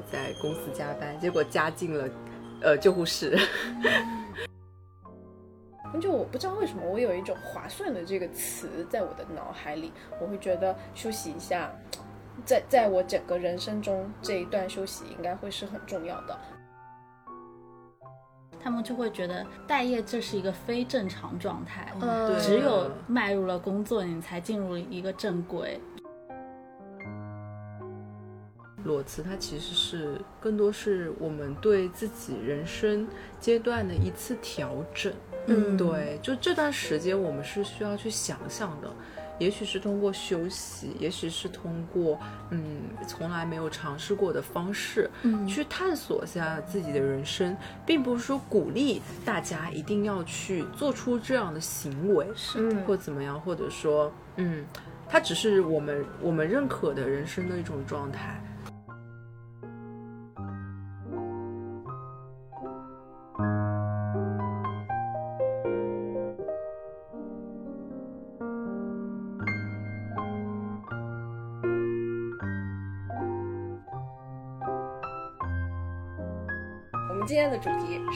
我在公司加班，结果加进了呃救护室。就我不知道为什么，我有一种划算的这个词在我的脑海里，我会觉得休息一下，在在我整个人生中这一段休息应该会是很重要的。他们就会觉得待业这是一个非正常状态，嗯只有迈入了工作，你才进入一个正轨。裸辞它其实是更多是我们对自己人生阶段的一次调整。嗯对，就这段时间我们是需要去想想的，也许是通过休息，也许是通过嗯从来没有尝试过的方式，嗯去探索一下自己的人生，并不是说鼓励大家一定要去做出这样的行为，是或怎么样，或者说嗯，它只是我们我们认可的人生的一种状态。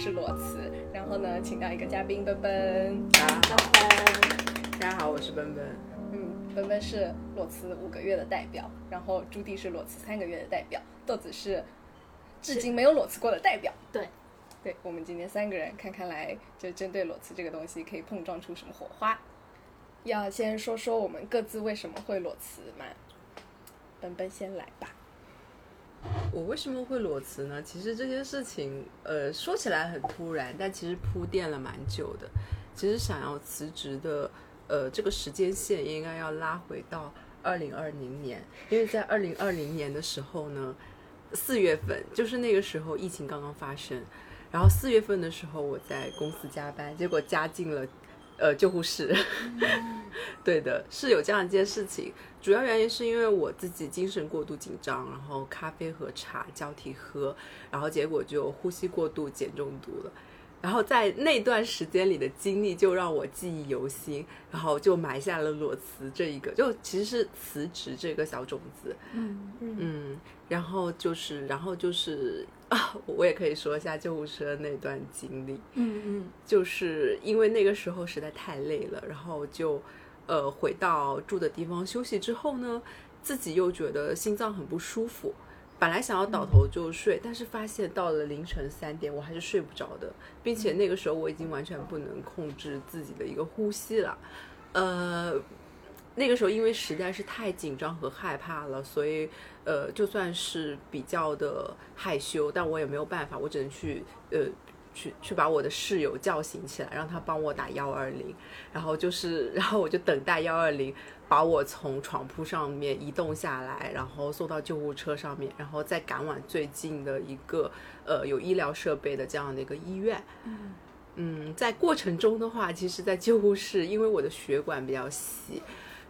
是裸辞，然后呢，请到一个嘉宾奔奔。大家好，大家好，我是奔奔。嗯，奔奔是裸辞五个月的代表，然后朱棣是裸辞三个月的代表，豆子是至今没有裸辞过的代表。对，对，我们今天三个人看看来，就针对裸辞这个东西，可以碰撞出什么火花？要先说说我们各自为什么会裸辞吗？奔奔先来吧。我为什么会裸辞呢？其实这件事情，呃，说起来很突然，但其实铺垫了蛮久的。其实想要辞职的，呃，这个时间线应该要拉回到二零二零年，因为在二零二零年的时候呢，四月份就是那个时候疫情刚刚发生，然后四月份的时候我在公司加班，结果加进了呃救护室。对的，是有这样一件事情。主要原因是因为我自己精神过度紧张，然后咖啡和茶交替喝，然后结果就呼吸过度碱中毒了。然后在那段时间里的经历就让我记忆犹新，然后就埋下了裸辞这一个，就其实是辞职这个小种子。嗯嗯，然后就是，然后就是啊，我也可以说一下救护车那段经历。嗯嗯就是因为那个时候实在太累了，然后就呃回到住的地方休息之后呢，自己又觉得心脏很不舒服，本来想要倒头就睡，但是发现到了凌晨三点我还是睡不着的，并且那个时候我已经完全不能控制自己的一个呼吸了，呃。那个时候因为实在是太紧张和害怕了，所以呃，就算是比较的害羞，但我也没有办法，我只能去呃去去把我的室友叫醒起来，让他帮我打幺二零，然后就是，然后我就等待幺二零把我从床铺上面移动下来，然后送到救护车上面，然后再赶往最近的一个呃有医疗设备的这样的一个医院。嗯，在过程中的话，其实，在救护室，因为我的血管比较细，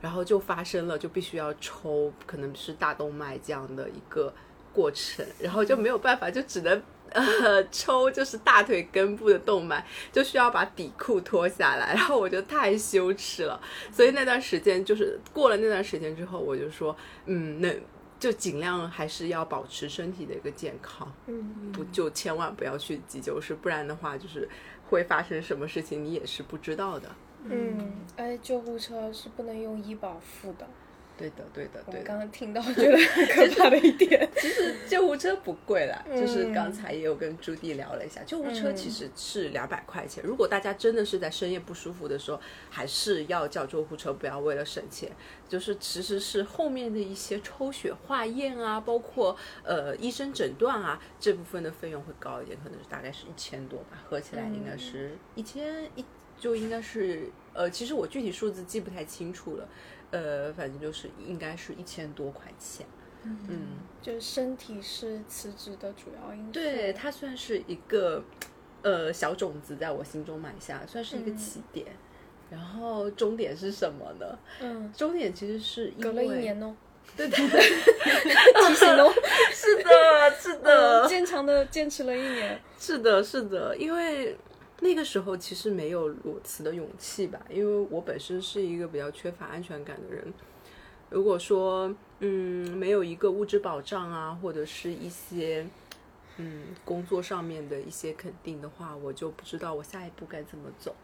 然后就发生了就必须要抽，可能是大动脉这样的一个过程，然后就没有办法，就只能呃抽就是大腿根部的动脉，就需要把底裤脱下来，然后我就太羞耻了，所以那段时间就是过了那段时间之后，我就说，嗯，那就尽量还是要保持身体的一个健康，嗯。不就千万不要去急救室，不然的话就是会发生什么事情你也是不知道的。嗯，而且救护车是不能用医保付的。对的，对的，对的。我刚刚听到，觉得很可怕的一点。其实救护车不贵啦，嗯就是刚才也有跟朱棣聊了一下，救护车其实是两百块钱。如果大家真的是在深夜不舒服的时候，还是要叫救护车，不要为了省钱。就是其实是后面的一些抽血化验啊，包括呃医生诊断啊这部分的费用会高一点，可能是大概是一千多吧，合起来应该是一千一，就应该是呃，其实我具体数字记不太清楚了，呃，反正就是应该是一千多块钱。嗯就是身体是辞职的主要因素。对，它算是一个呃小种子，在我心中埋下，算是一个嗯起点。然后终点是什么呢？嗯，终点其实是因隔了一年哦，对对，提醒哦，是的，是的，嗯坚强的坚持了一年。是的，是的，因为那个时候其实没有裸辞的勇气吧，因为我本身是一个比较缺乏安全感的人。如果说嗯没有一个物质保障啊，或者是一些嗯工作上面的一些肯定的话，我就不知道我下一步该怎么走。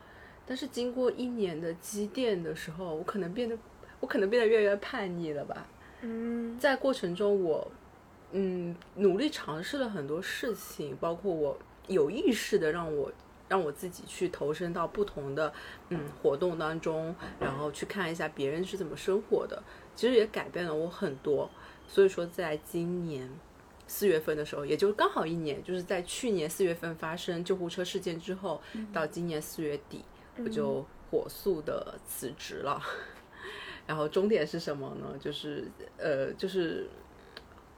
但是经过一年的积淀的时候，我可能变得我可能变得越来越叛逆了吧。嗯在过程中我，嗯努力尝试了很多事情，包括我有意识的让我让我自己去投身到不同的嗯活动当中，然后去看一下别人是怎么生活的，其实也改变了我很多。所以说，在今年四月份的时候，也就刚好一年，就是在去年四月份发生救护车事件之后，到今年四月底，我就火速的辞职了。然后终点是什么呢？就是呃，就是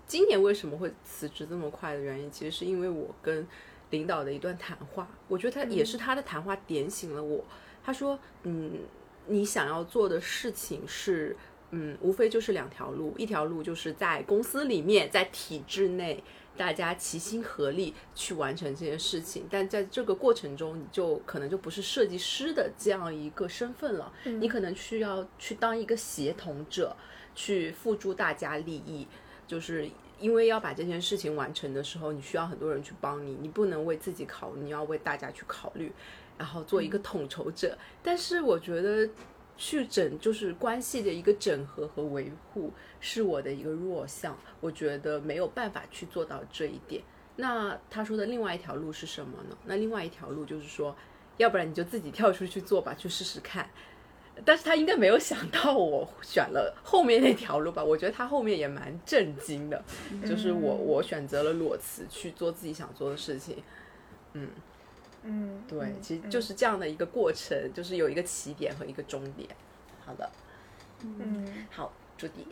今年为什么会辞职这么快的原因，其实是因为我跟领导的一段谈话，我觉得他也是他的谈话点醒了我。他说，嗯，你想要做的事情是，嗯，无非就是两条路，一条路就是在公司里面，在体制内。大家齐心合力去完成这件事情，但在这个过程中，你就可能就不是设计师的这样一个身份了，你可能需要去当一个协同者，去付诸大家利益。就是因为要把这件事情完成的时候，你需要很多人去帮你，你不能为自己考虑，你要为大家去考虑，然后做一个统筹者。但是我觉得。去整就是关系的一个整合和维护是我的一个弱项，我觉得没有办法去做到这一点。那他说的另外一条路是什么呢？那另外一条路就是说，要不然你就自己跳出去做吧，去试试看。但是他应该没有想到我选了后面那条路吧？我觉得他后面也蛮震惊的，就是我我选择了裸辞去做自己想做的事情，嗯。嗯，对，其实就是这样的一个过程，就是有一个起点和一个终点。好的，嗯，好，朱迪，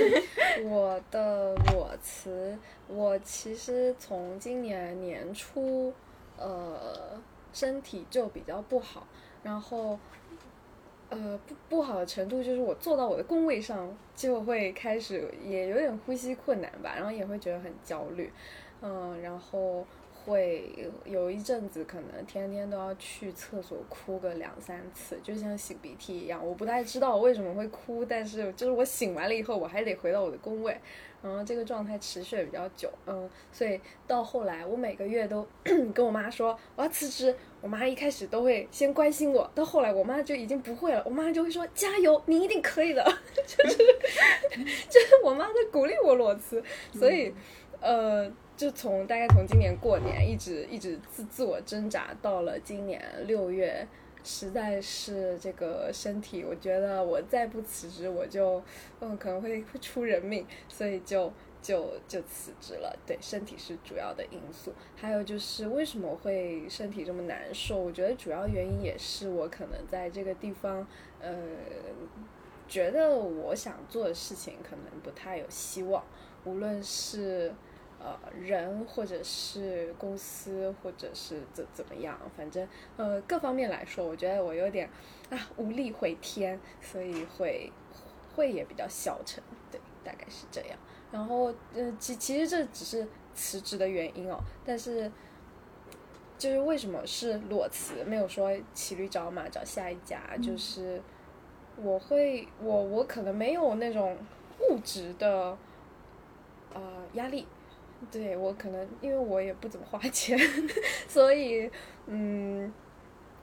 我的裸辞，我其实从今年年初，呃，身体就比较不好，然后，呃，不不好的程度就是我坐到我的工位上就会开始也有点呼吸困难吧，然后也会觉得很焦虑，嗯，然后。会有一阵子，可能天天都要去厕所哭个两三次，就像擤鼻涕一样。我不太知道为什么会哭，但是就是我擤完了以后，我还得回到我的工位，然后这个状态持续的比较久，嗯，所以到后来我每个月都 跟我妈说我要辞职，我妈一开始都会先关心我，到后来我妈就已经不会了，我妈就会说加油，你一定可以的，就是 就是我妈在鼓励我裸辞，所以呃。就从大概从今年过年一直一直自自我挣扎到了今年六月，实在是这个身体，我觉得我再不辞职我就嗯可能会会出人命，所以就就就辞职了。对，身体是主要的因素，还有就是为什么会身体这么难受？我觉得主要原因也是我可能在这个地方，呃，觉得我想做的事情可能不太有希望，无论是。呃，人或者是公司，或者是怎怎么样，反正呃各方面来说，我觉得我有点啊无力回天，所以会会也比较消沉，对，大概是这样。然后呃其其实这只是辞职的原因哦，但是就是为什么是裸辞，没有说骑驴找马找下一家，就是我会我我可能没有那种物质的呃压力。对我可能因为我也不怎么花 钱，所以嗯，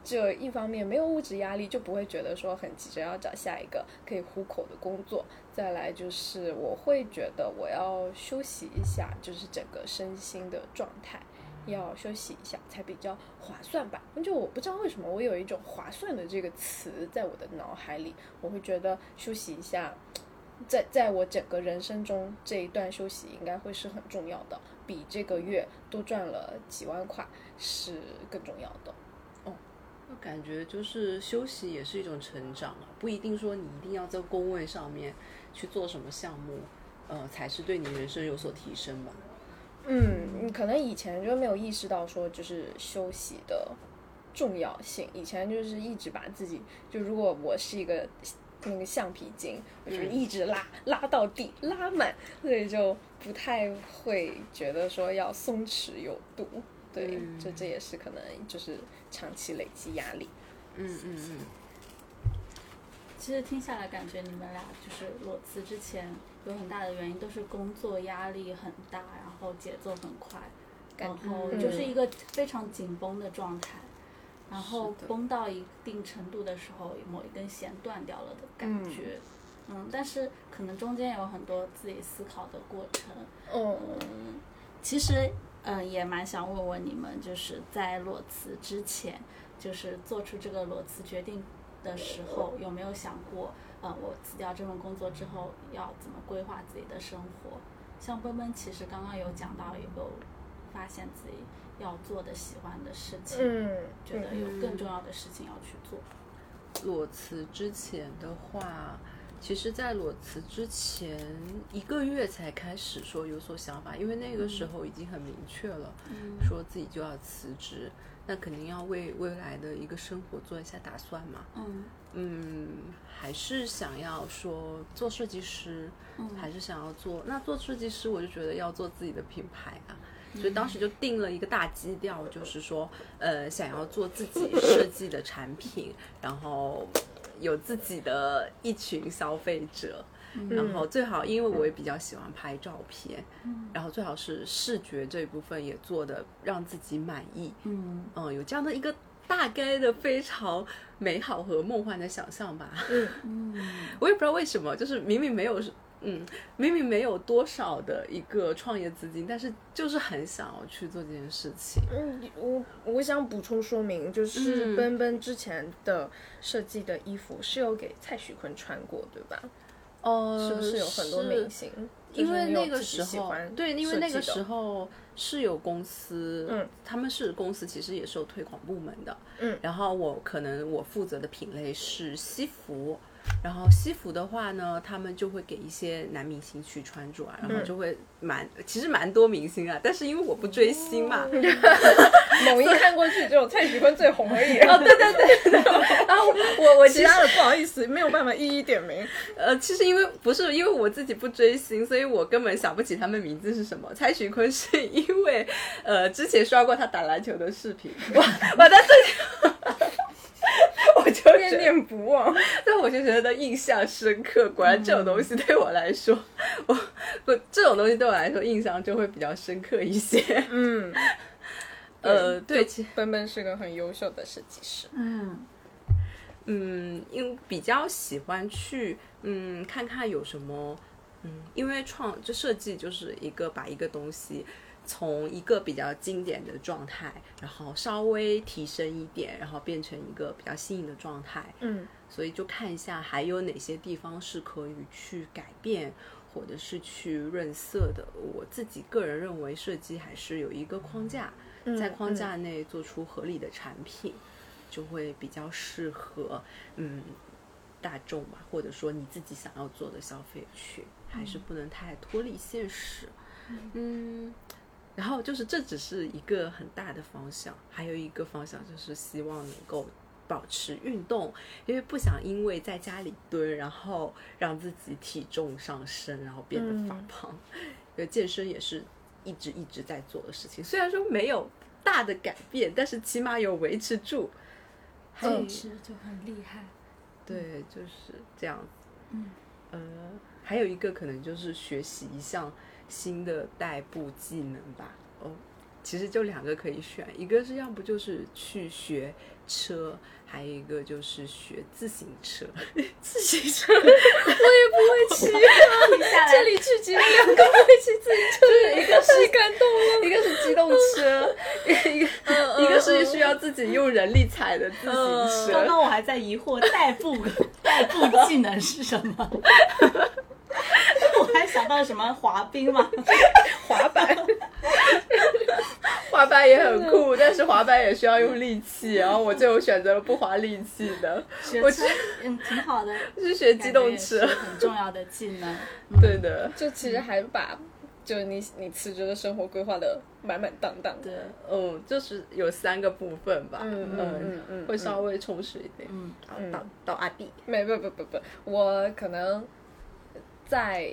就一方面没有物质压力，就不会觉得说很急着要找下一个可以糊口的工作。再来就是我会觉得我要休息一下，就是整个身心的状态要休息一下才比较划算吧。就我不知道为什么我有一种划算的这个词在我的脑海里，我会觉得休息一下。在在我整个人生中，这一段休息应该会是很重要的，比这个月多赚了几万块是更重要的。哦，我感觉就是休息也是一种成长啊，不一定说你一定要在工位上面去做什么项目，呃，才是对你人生有所提升吧。嗯，你可能以前就没有意识到说就是休息的重要性，以前就是一直把自己就如果我是一个。那个橡皮筋，我就一直拉，拉到底，拉满，所以就不太会觉得说要松弛有度。对，这这也是可能就是长期累积压力。嗯嗯嗯。其实听下来，感觉你们俩就是裸辞之前有很大的原因都是工作压力很大，然后节奏很快，然后嗯就是一个非常紧绷的状态。然后是的绷到一定程度的时候，某一根弦断掉了的感觉。嗯但是可能中间有很多自己思考的过程。嗯，其实，嗯，也蛮想问问你们，就是在裸辞之前，就是做出这个裸辞决定的时候，有没有想过，呃，我辞掉这份工作之后要怎么规划自己的生活？像奔奔，其实刚刚有讲到，有发现自己要做的、喜欢的事情，嗯，觉得有更重要的事情要去做。裸辞之前的话，其实，在裸辞之前一个月才开始说有所想法，因为那个时候已经很明确了，说自己就要辞职，那肯定要为未来的一个生活做一下打算嘛。嗯嗯，还是想要说做设计师，嗯还是想要做。那做设计师，我就觉得要做自己的品牌啊，所以当时就定了一个大基调，就是说，呃，想要做自己设计的产品，然后有自己的一群消费者。然后最好，因为我也比较喜欢拍照片，然后最好是视觉这一部分也做的让自己满意，嗯。嗯，有这样的一个大概的非常美好和梦幻的想象吧。嗯。我也不知道为什么，就是明明没有，嗯，明明没有多少的一个创业资金，但是就是很想要去做这件事情。嗯，我我想补充说明，就是嗯奔奔之前的设计的衣服是有给蔡徐坤穿过，对吧？哦是不是有很多明星？因为那个时候对，因为那个时候是有公司，嗯，他们是公司，其实也是有推广部门的，嗯然后我可能我负责的品类是西服，然后西服的话呢，他们就会给一些男明星去穿着啊，然嗯后就会蛮，其实蛮多明星啊，但是因为我不追星嘛，猛一看过去只有蔡徐坤最红而已。哦，对对对，然后我我其他的不好意思，没有办法一一点名。呃，其实因为不是因为我自己不追星，所以我根本想不起他们名字是什么。蔡徐坤是因为呃之前刷过他打篮球的视频，我我在这里，念念不忘。但我就觉得印象深刻。果然这种东西对我来说，我不这种东西对我来说印象就会比较深刻一些。嗯，呃，对，其奔奔是个很优秀的设计师。嗯嗯，因为比较喜欢去嗯看看有什么嗯，因为创这设计就是一个把一个东西从一个比较经典的状态，然后稍微提升一点，然后变成一个比较新颖的状态。嗯所以就看一下还有哪些地方是可以去改变，或者是去润色的。我自己个人认为，设计还是有一个框架，嗯在框架内做出合理的产品，就会比较适合嗯大众吧，或者说你自己想要做的消费群，还是不能太脱离现实。嗯。然后就是，这只是一个很大的方向，还有一个方向就是希望能够保持运动，因为不想因为在家里蹲，然后让自己体重上升，然后变得发嗯胖。因为健身也是一直一直在做的事情，虽然说没有大的改变，但是起码有维持住。坚持就很厉害。对，就是这样子。嗯呃，还有一个可能就是学习一项新的代步技能吧。哦，其实就两个可以选，一个是要不就是去学车，还有一个就是学自行车。自行车，我也不会骑啊。这里聚集了两个不会骑自行车的，一个是太感动了。一个是机动车，一个一个是需要自己用人力踩的自行刚车。刚刚我还在疑惑代步 代步技能是什么，我还想到什么滑冰嘛，滑板，滑板也很酷，但是滑板也需要用力气，然后我最后选择了不花力气的，我觉得嗯挺好的，是学机动车。很重要的技能。对的，就其实还把就你你辞职的生活规划的满满当当。的。对，嗯，就是有三个部分吧，嗯嗯嗯嗯会稍微充实一点。嗯。到到阿弟，没不不不不，我可能在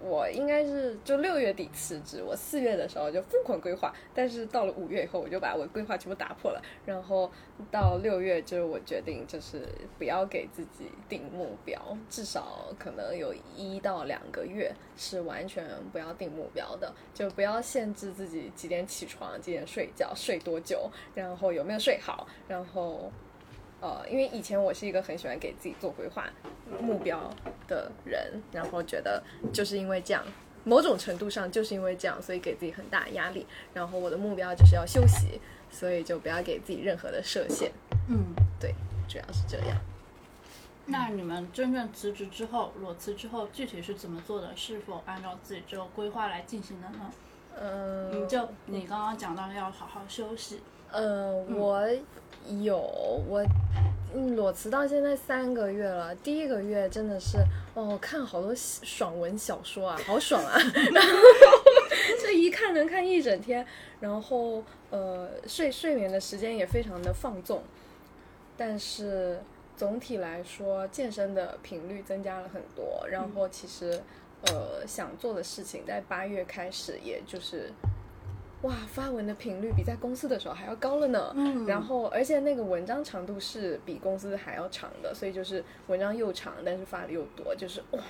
我应该是就六月底辞职，我四月的时候就疯狂规划，但是到了五月以后，我就把我规划全部打破了。然后到六月，就是我决定就是不要给自己定目标，至少可能有一到两个月是完全不要定目标的，就不要限制自己几点起床、几点睡觉、睡多久，然后有没有睡好，然后。呃，因为以前我是一个很喜欢给自己做规划目标的人，然后觉得就是因为这样，某种程度上就是因为这样，所以给自己很大压力。然后我的目标就是要休息，所以就不要给自己任何的设限。嗯，对，主要是这样。那你们真正辞职之后，裸辞之后，具体是怎么做的？是否按照自己这个规划来进行的呢？嗯，你就你刚刚讲到要好好休息，呃，我有我嗯裸辞到现在三个月了，第一个月真的是哦，我看好多爽文小说啊，好爽啊，然 后这一看能看一整天，然后呃睡睡眠的时间也非常的放纵，但是总体来说健身的频率增加了很多，然后其实呃想做的事情在八月开始，也就是。哇，发文的频率比在公司的时候还要高了呢。嗯然后而且那个文章长度是比公司还要长的，所以就是文章又长，但是发的又多，就是哇，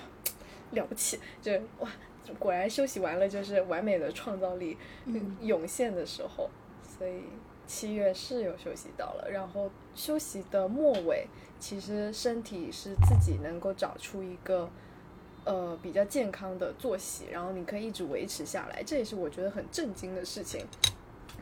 了不起！就哇，果然休息完了就是完美的创造力嗯涌现的时候，所以七月是有休息到了。然后休息的末尾，其实身体是自己能够找出一个。呃，比较健康的作息，然后你可以一直维持下来，这也是我觉得很震惊的事情。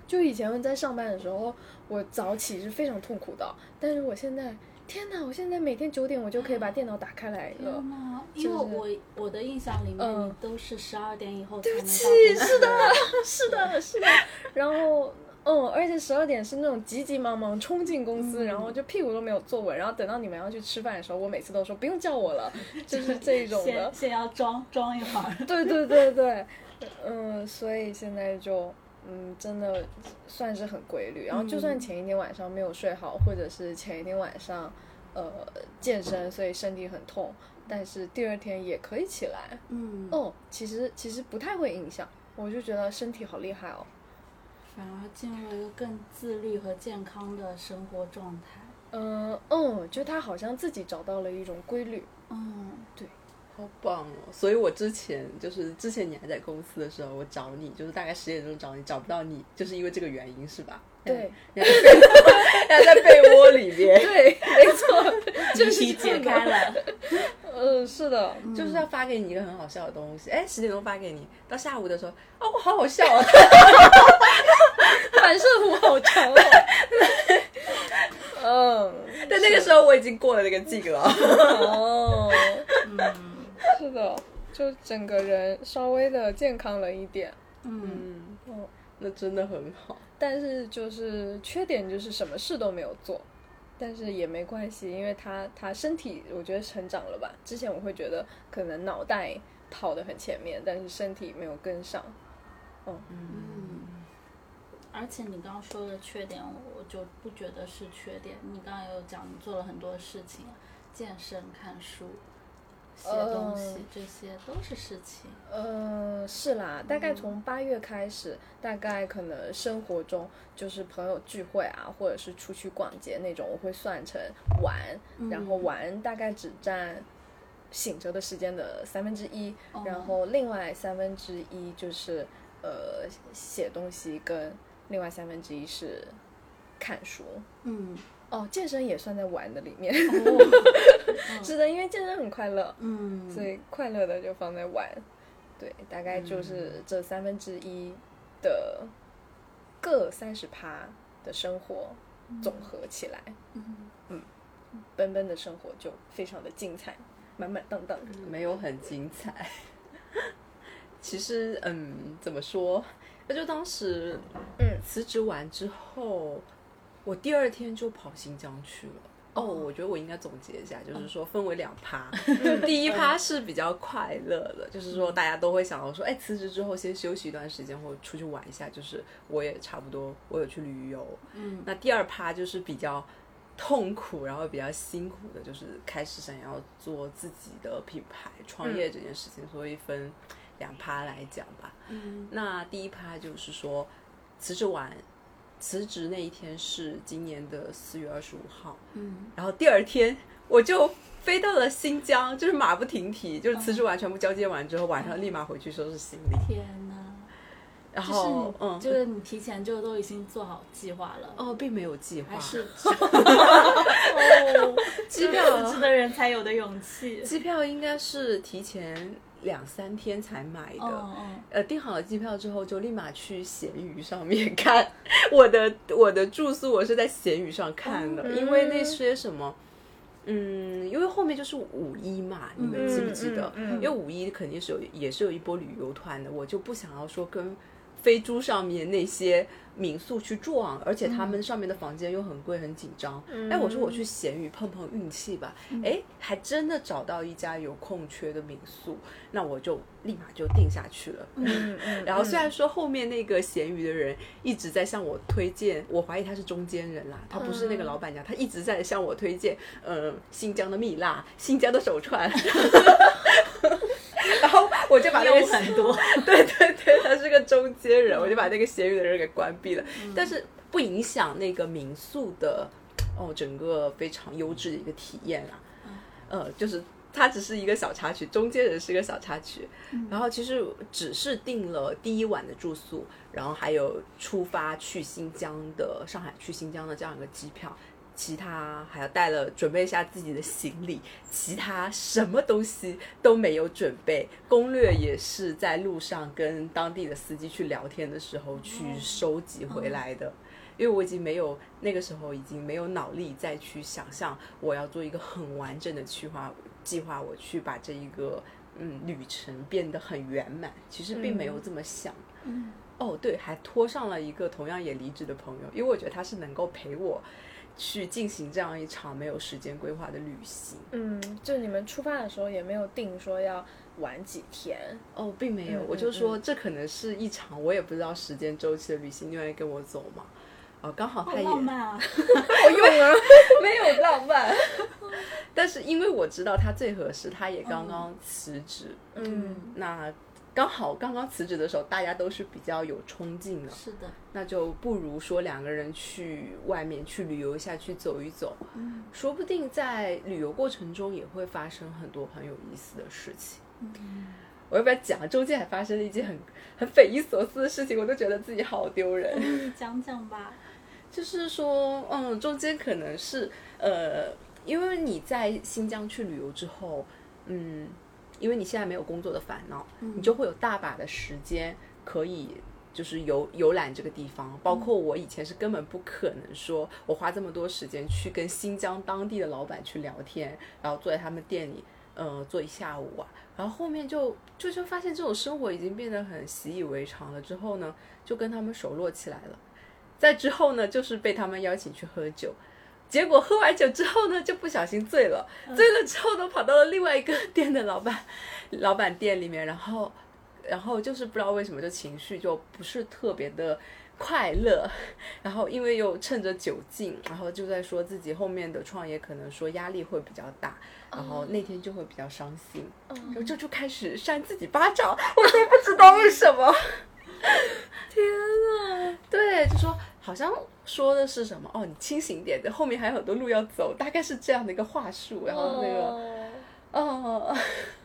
就以前在上班的时候，我早起是非常痛苦的，但是我现在，天哪！我现在每天九点我就可以把电脑打开来了。天呐，就是因为我我的印象里面，都是十二点以后才能到对不起是的，是的，是的。然后，嗯，而且十二点是那种急急忙忙冲进公司，嗯然后就屁股都没有坐稳，然后等到你们要去吃饭的时候，我每次都说不用叫我了，就是 这种的先。先要装装一会儿。对对对对，嗯，所以现在就嗯，真的算是很规律。然后就算前一天晚上没有睡好，或者是前一天晚上呃健身，所以身体很痛，但是第二天也可以起来。嗯，哦，其实其实不太会影响，我就觉得身体好厉害哦。反而进入了一个更自律和健康的生活状态。嗯嗯，就他好像自己找到了一种规律。嗯，对好棒哦！所以我之前就是之前你还在公司的时候，我找你就是大概十点钟找你，找不到你，就是因为这个原因是吧？对，然后在被还在被窝里边，对，没错，就是题解开了。嗯，是的，就是要发给你一个很好笑的东西。哎，十点钟发给你，到下午的时候，哦，我好好笑啊！反射弧好长哦。嗯，但那个时候我已经过了那个劲了。哦，嗯是的，就整个人稍微的健康了一点。嗯，嗯，哦，那真的很好。但是就是缺点就是什么事都没有做，但是也没关系，因为他他身体我觉得成长了吧。之前我会觉得可能脑袋跑得很前面，但是身体没有跟上。嗯，而且你刚刚说的缺点，我就不觉得是缺点。你刚刚也有讲，你做了很多事情，健身、看书、写东西，嗯这些都是事情。呃，是啦，大概从八月开始，大概可能生活中就是朋友聚会啊，或者是出去逛街那种，我会算成玩，然后玩大概只占醒着的时间的三分之一，哦然后另外三分之一就是呃写东西，跟另外三分之一是看书。嗯，哦，健身也算在玩的里面，哦。是的，因为健身很快乐，嗯，所以快乐的就放在玩，对，大概就是这三分之一的各三十趴的生活总合起来，嗯。奔奔的生活就非常的精彩，满满当当。的。没有很精彩。其实，嗯，怎么说？那就当时，嗯辞职完之后，我第二天就跑新疆去了。哦，我觉得我应该总结一下，就是说分为两趴，就第一趴是比较快乐的，就是说大家都会想到说，哎，辞职之后先休息一段时间，或者出去玩一下，就是我也差不多，我有去旅游。嗯那第二趴就是比较痛苦，然后比较辛苦的，就是开始想要做自己的品牌、创业这件事情，所以分两趴来讲吧。嗯。那第一趴就是说，辞职完，辞职那一天是今年的四月二十五号，嗯。然后第二天我就飞到了新疆，就是马不停蹄，就是辞职完全部交接完之后，晚上立马回去收拾行李，天哪！然后嗯，就是你提前就都已经做好计划了，哦，并没有计划，还是 哦，机票。辞职的人才有的勇气。机票应该是提前两三天才买的。呃，订好了机票之后，就立马去闲鱼上面看我的我的住宿，我是在闲鱼上看的，嗯因为那些什么，嗯，因为后面就是五一嘛，你们记不记得？嗯嗯嗯因为五一肯定是有也是有一波旅游团的，我就不想要说跟飞猪上面那些民宿去住啊，而且他们上面的房间又很贵很紧张。哎、我说我去闲鱼碰碰运气吧，哎、还真的找到一家有空缺的民宿，那我就立马就定下去了。嗯 嗯，然后虽然说后面那个闲鱼的人一直在向我推荐，我怀疑他是中间人啦，他不是那个老板娘，他一直在向我推荐，呃，新疆的蜜蜡、新疆的手串，然后我就把那个务很多，对对对，他是个中间人，我就把那个闲鱼的人给关闭了，但是不影响那个民宿的哦整个非常优质的一个体验啊，呃，就是。它只是一个小插曲，中间人是一个小插曲，然后其实只是订了第一晚的住宿，然后还有出发去新疆的上海去新疆的这样一个机票，其他还要带了准备一下自己的行李，其他什么东西都没有准备，攻略也是在路上跟当地的司机去聊天的时候去收集回来的。因为我已经没有那个时候已经没有脑力再去想象我要做一个很完整的计划计划，我去把这一个嗯旅程变得很圆满。其实并没有这么想。嗯哦，对，还拖上了一个同样也离职的朋友，因为我觉得他是能够陪我去进行这样一场没有时间规划的旅行。嗯，就你们出发的时候也没有定说要玩几天，哦，并没有，嗯我就嗯说这可能是一场我也不知道时间周期的旅行，你愿意跟我走吗？哦，刚好好他也浪漫啊！好用啊，没有浪漫，但是因为我知道他最合适，他也刚刚辞职，嗯。那刚好刚刚辞职的时候，大家都是比较有冲劲的，是的，那就不如说两个人去外面去旅游一下，去走一走，嗯说不定在旅游过程中也会发生很多很有意思的事情。嗯我要不要讲？中间还发生了一件很 很匪夷所思的事情，我都觉得自己好丢人。嗯，讲讲吧。就是说，嗯，中间可能是呃，因为你在新疆去旅游之后，嗯，因为你现在没有工作的烦恼，你就会有大把的时间可以。就是游游览这个地方，包括我以前是根本不可能说，我花这么多时间去跟新疆当地的老板去聊天，然后坐在他们店里，呃，坐一下午啊，然后后面就就就发现这种生活已经变得很习以为常了，之后呢，就跟他们熟络起来了。再之后呢，就是被他们邀请去喝酒，结果喝完酒之后呢，就不小心醉了，醉了之后呢，跑到了另外一个店的老板老板店里面，然后然后就是不知道为什么就情绪就不是特别的快乐，然后因为又趁着酒劲，然后就在说自己后面的创业可能说压力会比较大，然后那天就会比较伤心，然后这就开始扇自己巴掌，我都不知道为什么。天啊，对，就说好像说的是什么哦，你清醒点的，后面还有很多路要走，大概是这样的一个话术。然后那个，哦哦，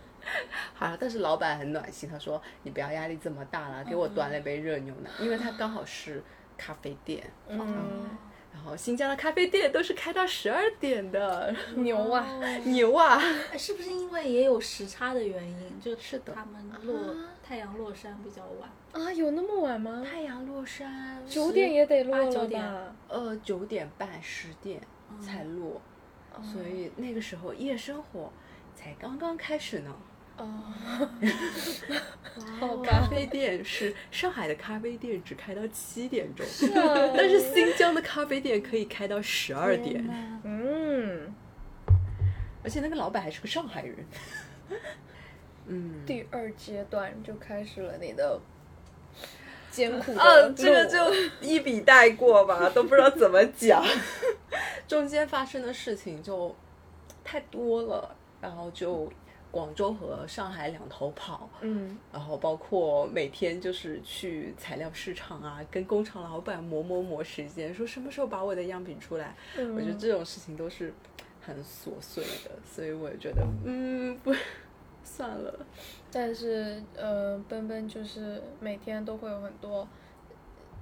好了，但是老板很暖心，他说你不要压力这么大了，给我端了一杯热牛奶，因为他刚好是咖啡店，嗯，然后新疆的咖啡店都是开到十二点的，牛啊，牛啊！哎是不是因为也有时差的原因？就是的他们落太阳落山比较晚。啊，有那么晚吗？太阳落山九点也得落了八九点。吧？呃九点半十点才落，所以那个时候夜生活才刚刚开始呢。哦，好咖啡店是上海的咖啡店只开到七点钟，啊。但是新疆的咖啡店可以开到十二点，嗯，而且那个老板还是个上海人。嗯，第二阶段就开始了你的艰苦的呃，这个就一笔带过吧，都不知道怎么讲。中间发生的事情就太多了，然后就广州和上海两头跑，嗯。然后包括每天就是去材料市场啊，跟工厂老板磨磨磨时间，说什么时候把我的样品出来。嗯，我觉得这种事情都是很琐碎的，所以我也觉得，嗯，不，算了。但是呃，奔奔就是每天都会有很多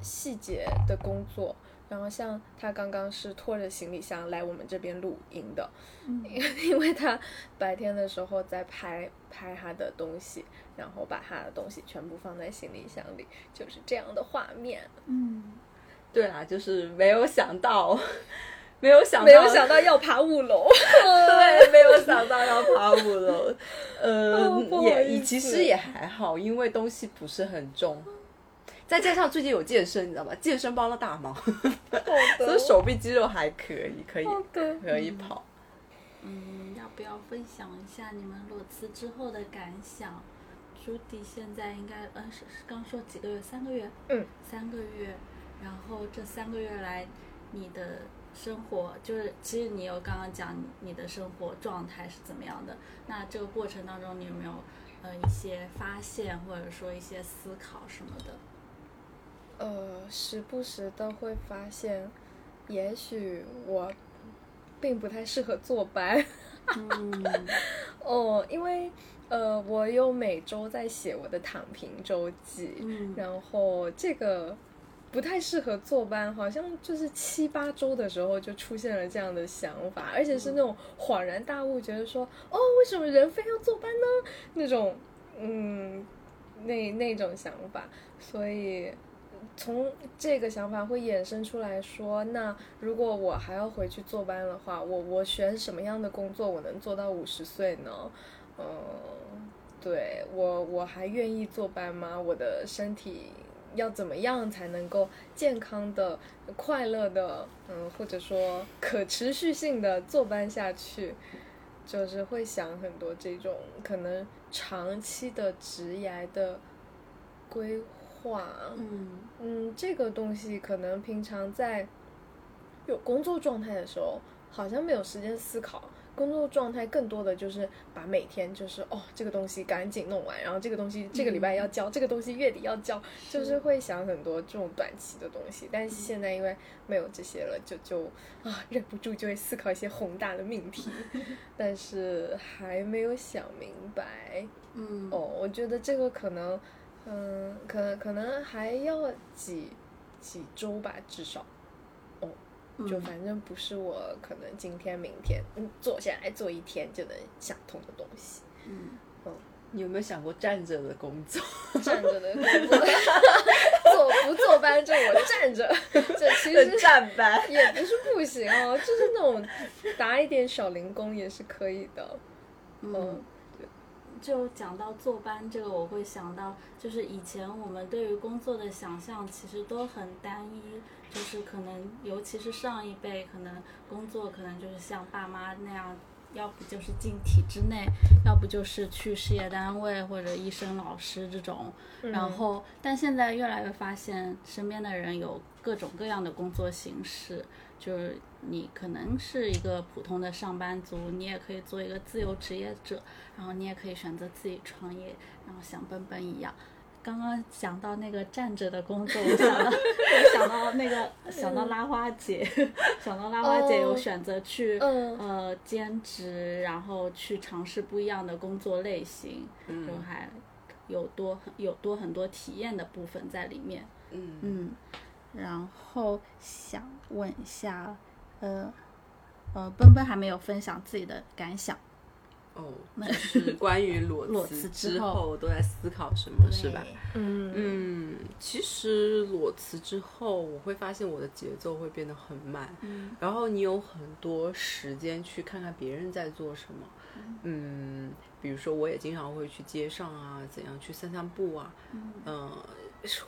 细节的工作。然后像他刚刚是拖着行李箱来我们这边录音的，嗯 因为他白天的时候在拍拍他的东西，然后把他的东西全部放在行李箱里，就是这样的画面。嗯，对啊，就是没有想到，没有想到，没有想到要爬五楼，对，没有想到要爬五楼。呃，哦也意思其实也还好，因为东西不是很重。再加上最近有健身，你知道吧？健身帮了大忙，所以，手臂肌肉还可以，可以。可以跑。嗯，要不要分享一下你们裸辞之后的感想？朱迪现在应该，嗯，是是刚说几个月，三个月，嗯，三个月。然后这三个月来，你的生活就是，其实你有刚刚讲你的生活状态是怎么样的？那这个过程当中，你有没有呃一些发现，或者说一些思考什么的？呃，时不时的会发现，也许我并不太适合坐班。嗯 哦，因为呃，我有每周在写我的躺平周记，嗯然后这个不太适合坐班，好像就是七八周的时候就出现了这样的想法，而且是那种恍然大悟，觉得说，哦，为什么人非要坐班呢？那种，嗯，那那种想法，所以。从这个想法会衍生出来说，那如果我还要回去坐班的话，我我选什么样的工作我能做到五十岁呢？嗯，对我我还愿意坐班吗？我的身体要怎么样才能够健康的、快乐的，嗯，或者说可持续性的坐班下去？就是会想很多这种可能长期的职涯的规划。嗯嗯，这个东西可能平常在有工作状态的时候，好像没有时间思考。工作状态更多的就是把每天就是哦，这个东西赶紧弄完，然后这个东西这个礼拜要交，这个东西月底要交，就是会想很多这种短期的东西。但是现在因为没有这些了，就就啊忍不住就会思考一些宏大的命题，但是还没有想明白。嗯哦，我觉得这个可能，嗯，可能可能还要几几周吧，至少，哦，就嗯反正不是我可能今天明天嗯坐下来做一天就能想通的东西。嗯你有没有想过站着的工作？站着的工作，坐不坐班就我站着，这其实站班。也不是不行哦，就是那种打一点小零工也是可以的。嗯，就讲到坐班这个，我会想到，就是以前我们对于工作的想象其实都很单一，就是可能尤其是上一辈，可能工作可能就是像爸妈那样，要不就是进体制内，要不就是去事业单位或者医生、老师这种。然后，但现在越来越发现，身边的人有各种各样的工作形式，就是你可能是一个普通的上班族，你也可以做一个自由职业者，然后你也可以选择自己创业，然后像奔奔一样。刚刚想到那个站着的工作，我想到 我想到那个想到拉花姐，想到拉花姐有哦。选择去、嗯。呃兼职，然后去尝试不一样的工作类型，嗯。就还有多有多很多体验的部分在里面。嗯。嗯，然后想问一下，呃呃，奔奔还没有分享自己的感想，哦，就是关于裸裸辞辞之后。都在思考什么，是吧？嗯。嗯，其实裸辞之后，我会发现我的节奏会变得很慢，嗯。然后你有很多时间去看看别人在做什么，嗯，比如说我也经常会去街上啊，怎样去散散步啊，嗯、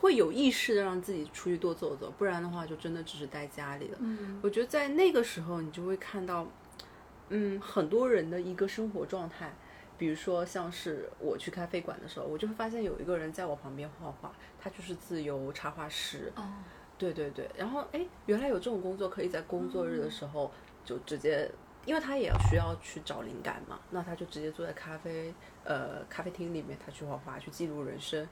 会有意识的让自己出去多走走，不然的话就真的只是待家里了。嗯。我觉得在那个时候，你就会看到，嗯，很多人的一个生活状态。比如说，像是我去咖啡馆的时候，我就会发现有一个人在我旁边画画，他就是自由插画师。哦，对对对，然后哎，原来有这种工作可以在工作日的时候就直接因为他也需要去找灵感嘛，那他就直接坐在咖啡呃咖啡厅里面，他去画画，去记录人生。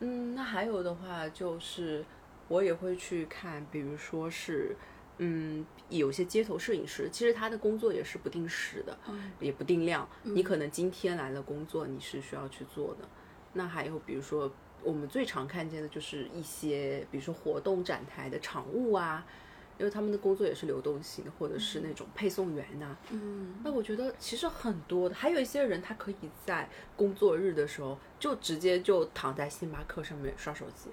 嗯，那还有的话就是我也会去看，比如说是嗯有些街头摄影师，其实他的工作也是不定时的，也不定量。你可能今天来了工作，你是需要去做的。那还有比如说我们最常看见的就是一些，比如说活动展台的场务啊。因为他们的工作也是流动性，或者是那种配送员呐、嗯，那我觉得其实很多的，还有一些人他可以在工作日的时候就直接就躺在星巴克上面刷手机。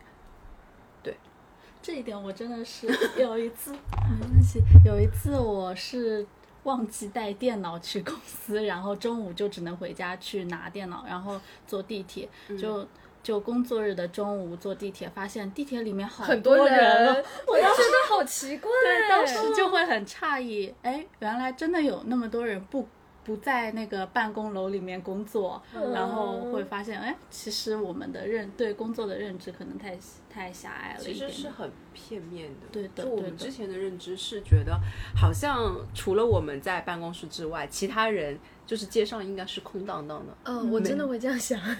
这一点我真的是有一次，没关系，有一次我是忘记带电脑去公司，然后中午就只能回家去拿电脑，然后坐地铁，就就工作日的中午坐地铁，发现地铁里面好很多多人哦，我当时觉得好奇怪。对，当时就会很诧异，哎，原来真的有那么多人不不在那个办公楼里面工作，然后会发现，哎，其实我们的认对工作的认知可能太太狭隘了其一点点。实是很片面的。对的就我们之前的认知是觉得，好像除了我们在办公室之外，其他人就是街上应该是空荡荡的。嗯，我真的会这样想。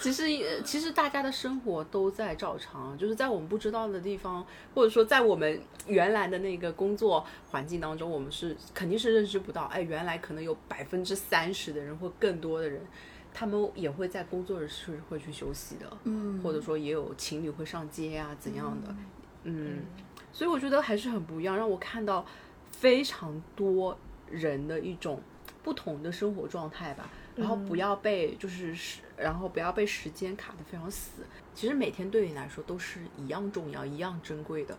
其实呃其实大家的生活都在照常，就是在我们不知道的地方，或者说在我们原来的那个工作环境当中，我们是肯定是认知不到，哎，原来可能有百分之三十的人或更多的人，他们也会在工作日是会去休息的，嗯，或者说也有情侣会上街啊怎样的，嗯，所以我觉得还是很不一样，让我看到非常多人的一种不同的生活状态吧。然后不要被就是时，然后不要被时间卡得非常死。其实每天对你来说都是一样重要、一样珍贵的。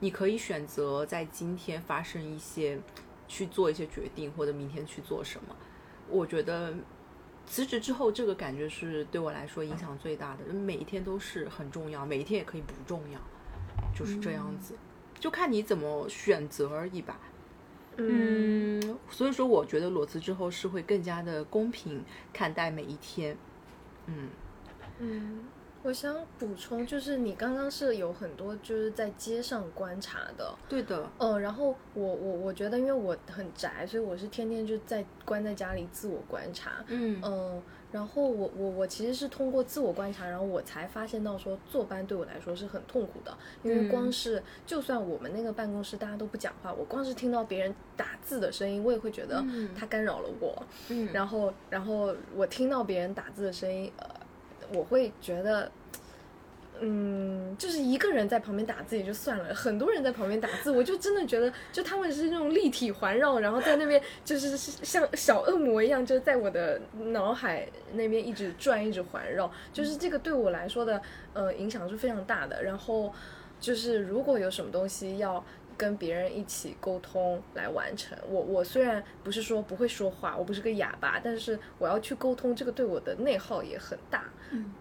你可以选择在今天发生一些，去做一些决定，或者明天去做什么。我觉得辞职之后，这个感觉是对我来说影响最大的。每一天都是很重要，每一天也可以不重要，就是这样子，就看你怎么选择而已吧。嗯，所以说我觉得裸辞之后是会更加的公平看待每一天。嗯，嗯，我想补充，就是你刚刚是有很多就是在街上观察的，对的，嗯，然后我我我觉得，因为我很宅，所以我是天天就在关在家里自我观察，嗯。嗯，然后我我我其实是通过自我观察，然后我才发现到说坐班对我来说是很痛苦的，因为光是、就算我们那个办公室大家都不讲话，我光是听到别人打字的声音，我也会觉得嗯。它干扰了我，嗯。然后然后我听到别人打字的声音，呃，我会觉得。嗯，就是一个人在旁边打字也就算了，很多人在旁边打字，我就真的觉得，就他们是那种立体环绕，然后在那边就是像小恶魔一样，就在我的脑海那边一直转，一直环绕，就是这个对我来说的呃影响是非常大的。然后就是如果有什么东西要跟别人一起沟通来完成，我我虽然不是说不会说话，我不是个哑巴，但是我要去沟通，这个对我的内耗也很大。嗯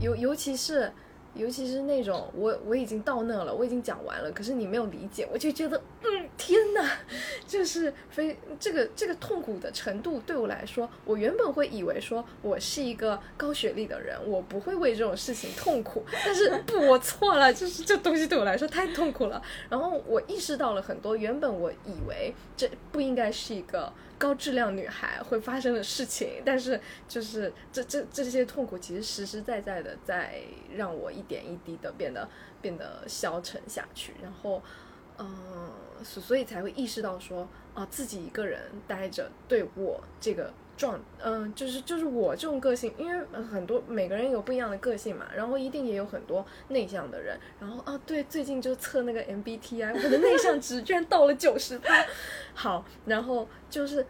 尤尤其是尤其是那种我我已经到那了，我已经讲完了，可是你没有理解，我就觉得，嗯，天哪，就是非这个这个痛苦的程度对我来说，我原本会以为说我是一个高学历的人，我不会为这种事情痛苦，但是不，我错了，就是这东西对我来说太痛苦了。然后我意识到了很多原本我以为这不应该是一个高质量女孩会发生的事情，但是就是这这这些痛苦其实实实在在的在让我一点一滴的变得变得消沉下去，然后。嗯，所所以才会意识到说啊，自己一个人待着对我这个状，嗯，就是就是我这种个性，因为很多每个人有不一样的个性嘛，然后一定也有很多内向的人，然后啊，对，最近就测那个 MBTI，我的内向值居然到了九十八，好，然后就是。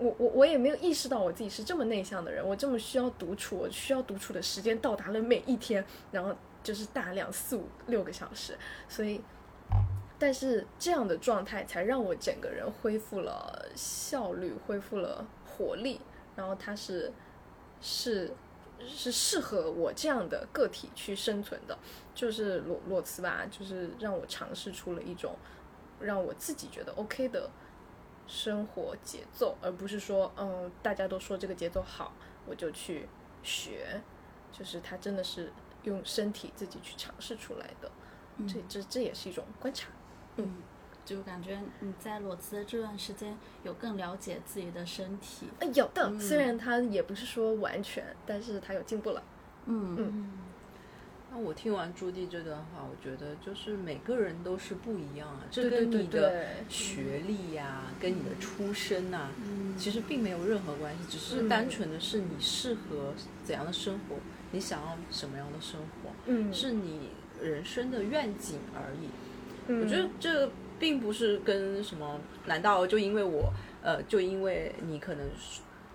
我我我也没有意识到我自己是这么内向的人，我这么需要独处，我需要独处的时间到达了每一天，然后就是大量四五六个小时，所以但是这样的状态才让我整个人恢复了效率，恢复了活力，然后它是是是适合我这样的个体去生存的，就是裸裸辞吧，就是让我尝试出了一种让我自己觉得 OK 的生活节奏，而不是说嗯大家都说这个节奏好，我就去学，就是他真的是用身体自己去尝试出来的，这这这也是一种观察。嗯，就感觉你在裸辞的这段时间有更了解自己的身体。呃有的，虽然他也不是说完全，但是他有进步了。嗯嗯那我听完朱棣这段话，我觉得就是每个人都是不一样啊，这跟你的学历呀、跟你的出身呐、嗯其实并没有任何关系，只是嗯单纯的是你适合怎样的生活，你想要什么样的生活，嗯，是你人生的愿景而已。嗯，我觉得这并不是跟什么，难道就因为我呃，就因为你可能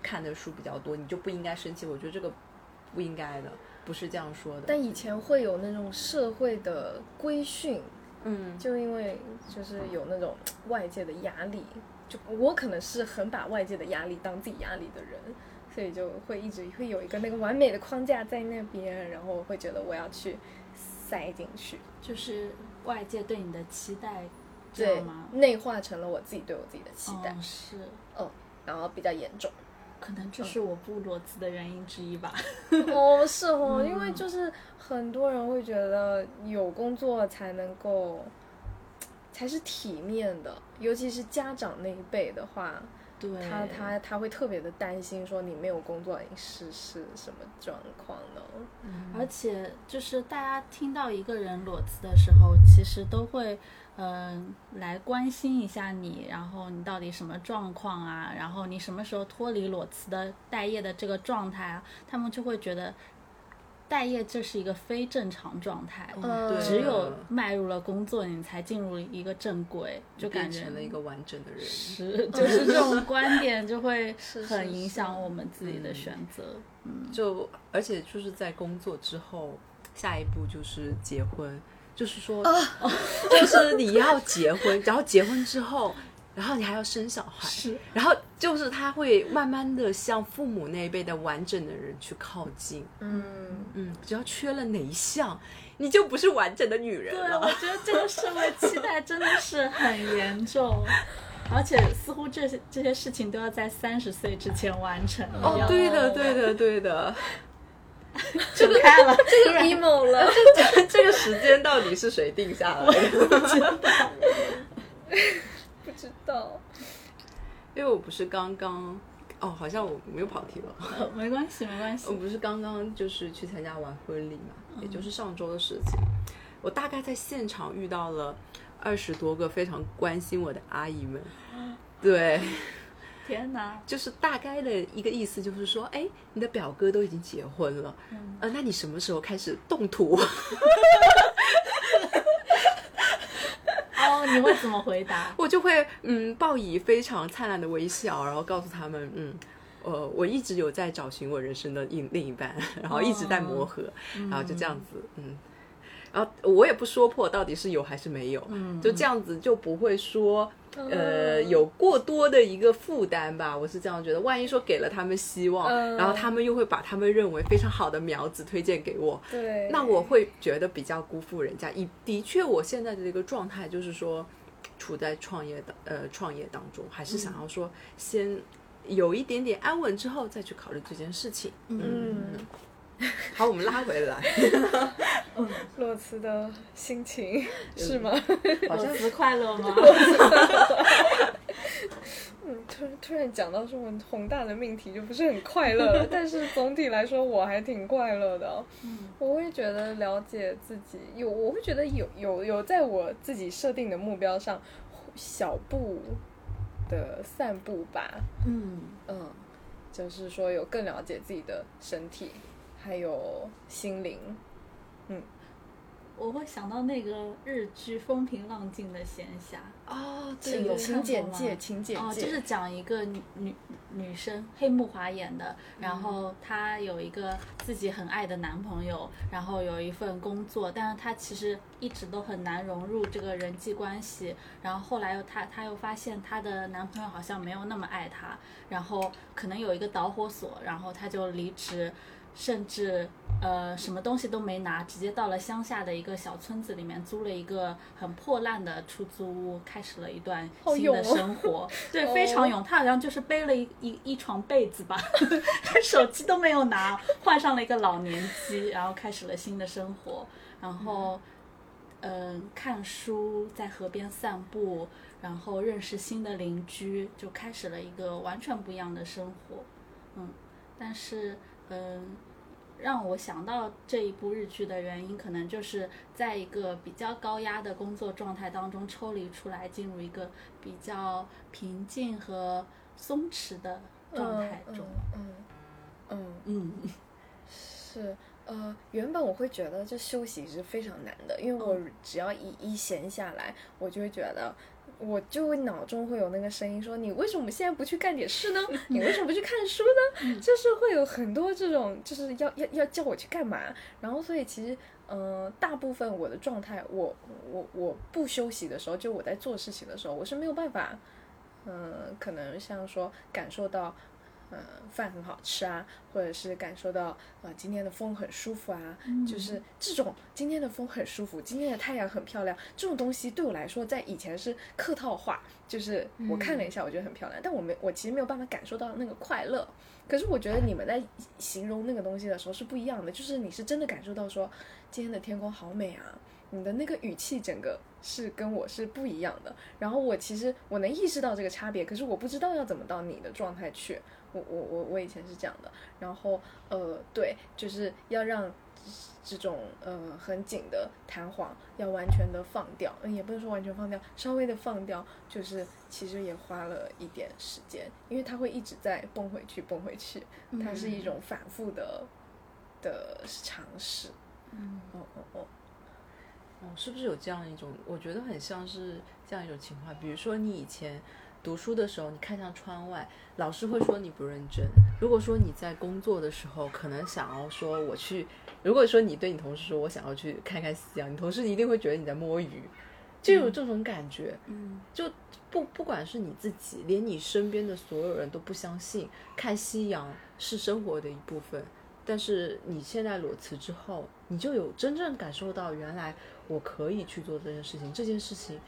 看的书比较多，你就不应该生气？我觉得这个不应该的，不是这样说的。但以前会有那种社会的规训，嗯，就因为就是有那种外界的压力，就我可能是很把外界的压力当自己压力的人，所以就会一直会有一个那个完美的框架在那边，然后会觉得我要去塞进去，就是外界对你的期待，对吗？，内化成了我自己对我自己的期待，哦、是，然后比较严重。可能这是我不裸辞的原因之一吧。哦，是哦，嗯 因为就是很多人会觉得有工作才能够，才是体面的，尤其是家长那一辈的话，对，他他他会特别的担心，说你没有工作，你是是什么状况呢？而且就是大家听到一个人裸辞的时候，其实都会嗯、来关心一下你，然后你到底什么状况啊，然后你什么时候脱离裸辞的待业的这个状态啊，他们就会觉得待业这是一个非正常状态。嗯对，只有迈入了工作，你才进入一个正轨，就感变觉成了一个完整的人。是，就是这种观点就会 很影响我们自己的嗯选择。嗯，就而且就是在工作之后，下一步就是结婚，就是说，啊 就是你要结婚，然后结婚之后，然后你还要生小孩，是，然后就是他会慢慢的向父母那一辈的完整的人去靠近。嗯，嗯，只要缺了哪一项，你就不是完整的女人对，我觉得这个社会期待真的是很严重，而且似乎这些这些事情都要在三十岁之前完成。哦，要对的，对的，对的。这个开了，这个 emo 了，这个时间到底是谁定下来的？不知道。因为我不是刚刚，哦，好像我没有跑题了。没关系，没关系我。不是刚刚就是去参加完婚礼嘛，也就是上周的事情。我大概在现场遇到了二十多个非常关心我的阿姨们，对，天哪，就是大概的一个意思，就是说，哎，你的表哥都已经结婚了，嗯呃，那你什么时候开始动土？哦，你会怎么回答？我就会嗯报以非常灿烂的微笑，然后告诉他们，嗯，呃，我一直有在找寻我人生的另另一半，然后一直在磨合，然后就这样子，嗯。然后我也不说破到底是有还是没有，嗯就这样子就不会说，呃，嗯有过多的一个负担吧。我是这样觉得，万一说给了他们希望，嗯然后他们又会把他们认为非常好的苗子推荐给我，对，那我会觉得比较辜负人家。以的确，我现在的一个状态就是说，处在创业的呃创业当中，还是想要说先有一点点安稳之后再去考虑这件事情。嗯，好，我们拉回来，嗯裸辞的心情是吗？好像裸辞快乐吗？嗯，突然突然讲到这么宏大的命题，就不是很快乐了。但是总体来说，我还挺快乐的。嗯我会觉得了解自己，有我会觉得有有有在我自己设定的目标上，小步的散步吧。嗯嗯，就是说有更了解自己的身体，还有心灵。嗯我会想到那个日剧《风平浪静的闲暇》。哦，对有请看过吗简介，请简哦，介。就是讲一个女女女生黑木华演的，然后她有一个自己很爱的男朋友，然后有一份工作，但是她其实一直都很难融入这个人际关系，然后后来又她她又发现她的男朋友好像没有那么爱她，然后可能有一个导火索，然后她就离职。甚至呃什么东西都没拿，直接到了乡下的一个小村子里面租了一个很破烂的出租屋，开始了一段新的生活。对，哦非常勇。他好像就是背了一一一床被子吧，手机都没有拿，换上了一个老年机，然后开始了新的生活。然后嗯看书，在河边散步，然后认识新的邻居，就开始了一个完全不一样的生活。嗯，但是嗯，让我想到这一部日剧的原因，可能就是在一个比较高压的工作状态当中抽离出来，进入一个比较平静和松弛的状态中。嗯嗯嗯是。呃，原本我会觉得这休息是非常难的，因为我只要一一闲下来，我就会觉得，我就会脑中会有那个声音说，你为什么现在不去干点事呢？你为什么不去看书呢？就是会有很多这种，就是要要要叫我去干嘛。然后，所以其实，呃，大部分我的状态，我我我不休息的时候，就我在做事情的时候，我是没有办法，嗯，可能像说感受到。嗯，饭很好吃啊，或者是感受到呃今天的风很舒服啊，就是这种今天的风很舒服，今天的太阳很漂亮，这种东西对我来说在以前是客套话，就是我看了一下，我觉得很漂亮，但我没我其实没有办法感受到那个快乐。可是我觉得你们在形容那个东西的时候是不一样的，就是你是真的感受到说今天的天空好美啊，你的那个语气整个是跟我是不一样的。然后我其实我能意识到这个差别，可是我不知道要怎么到你的状态去。我我我我以前是这样的，然后呃对，就是要让这种呃很紧的弹簧要完全的放掉，嗯也不能说完全放掉，稍微的放掉，就是其实也花了一点时间，因为它会一直在蹦回去蹦回去，它是一种反复的的尝试，嗯哦哦哦，哦，是不是有这样一种？我觉得很像是这样一种情况，比如说你以前。读书的时候，你看向窗外，老师会说你不认真。如果说你在工作的时候，可能想要说我去，如果说你对你同事说我想要去看看夕阳，你同事一定会觉得你在摸鱼，就有这种感觉。嗯，就不不管是你自己，连你身边的所有人都不相信看夕阳是生活的一部分。但是你现在裸辞之后，你就有真正感受到，原来我可以去做这件事情，这件事情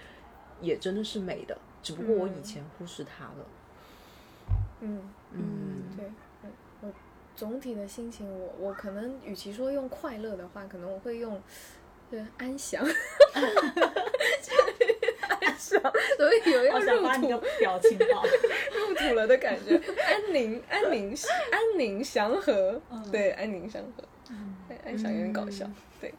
也真的是美的。只不过我以前忽视它了。嗯嗯，对，嗯，我总体的心情，我我可能与其说用快乐的话，可能我会用对安详，安详，所以有一个入土表情包，入土了的感觉，安宁，安宁，安宁祥和，对，安宁祥和，安详有点搞笑，对。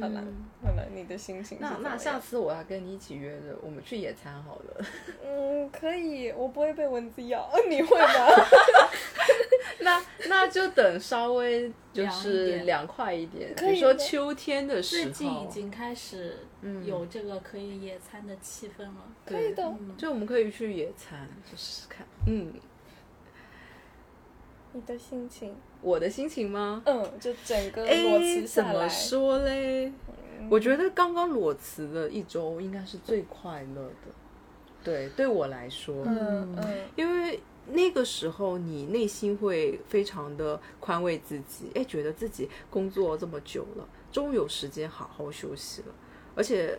好了，好了，你的心情那那下次我要跟你一起约着，我们去野餐好了。嗯，可以，我不会被蚊子咬，你会吗？那那就等稍微就是凉快一点，比如说秋天的时候。最近已经开始有这个可以野餐的气氛了。可以的，就我们可以去野餐，就试试看。嗯。你的心情？我的心情吗？嗯，就整个裸辞下来，怎么说嘞？我觉得刚刚裸辞的一周应该是最快乐的。对，对我来说，嗯嗯，因为那个时候你内心会非常的宽慰自己，哎，觉得自己工作这么久了，终于有时间好好休息了，而且。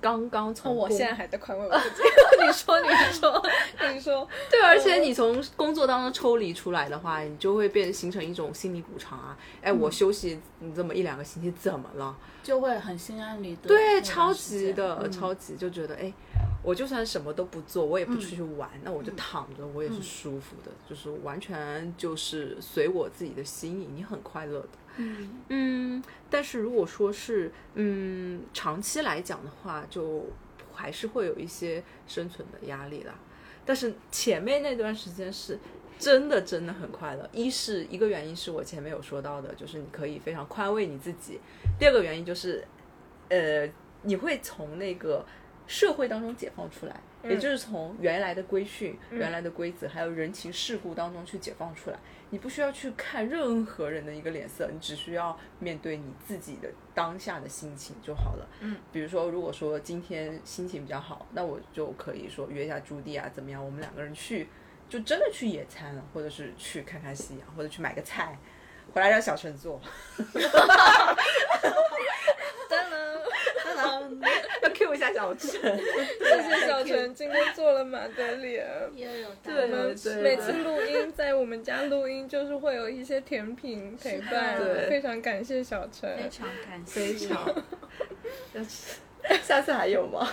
刚刚从，我现在还在宽慰我自己。你说，你说，你说，对，而且你从工作当中抽离出来的话，你就会变形成一种心理补偿啊。哎，我休息你这么一两个星期，怎么了？就会很心安理得。对，超级的，超级就觉得，哎，我就算什么都不做，我也不出去玩，那我就躺着，我也是舒服的，就是完全就是随我自己的心意，你很快乐的。嗯嗯，但是如果说是嗯长期来讲的话，就还是会有一些生存的压力啦。但是前面那段时间是真的真的很快乐。一是一个原因是我前面有说到的，就是你可以非常宽慰你自己；第二个原因就是，呃，你会从那个社会当中解放出来，也就是从原来的规训、原来的规则还有人情世故当中去解放出来。你不需要去看任何人的一个脸色，你只需要面对你自己的当下的心情就好了。嗯，比如说，如果说今天心情比较好，那我就可以说约一下朱棣啊，怎么样？我们两个人去，就真的去野餐，或者是去看看夕阳，或者去买个菜，回来让小陈做。要 Q 一下小陈，谢谢小陈今天做了马德莲。对，每次录音在我们家录音，就是会有一些甜品陪伴。对，非常感谢小陈，非常感谢，非常。下次还有吗？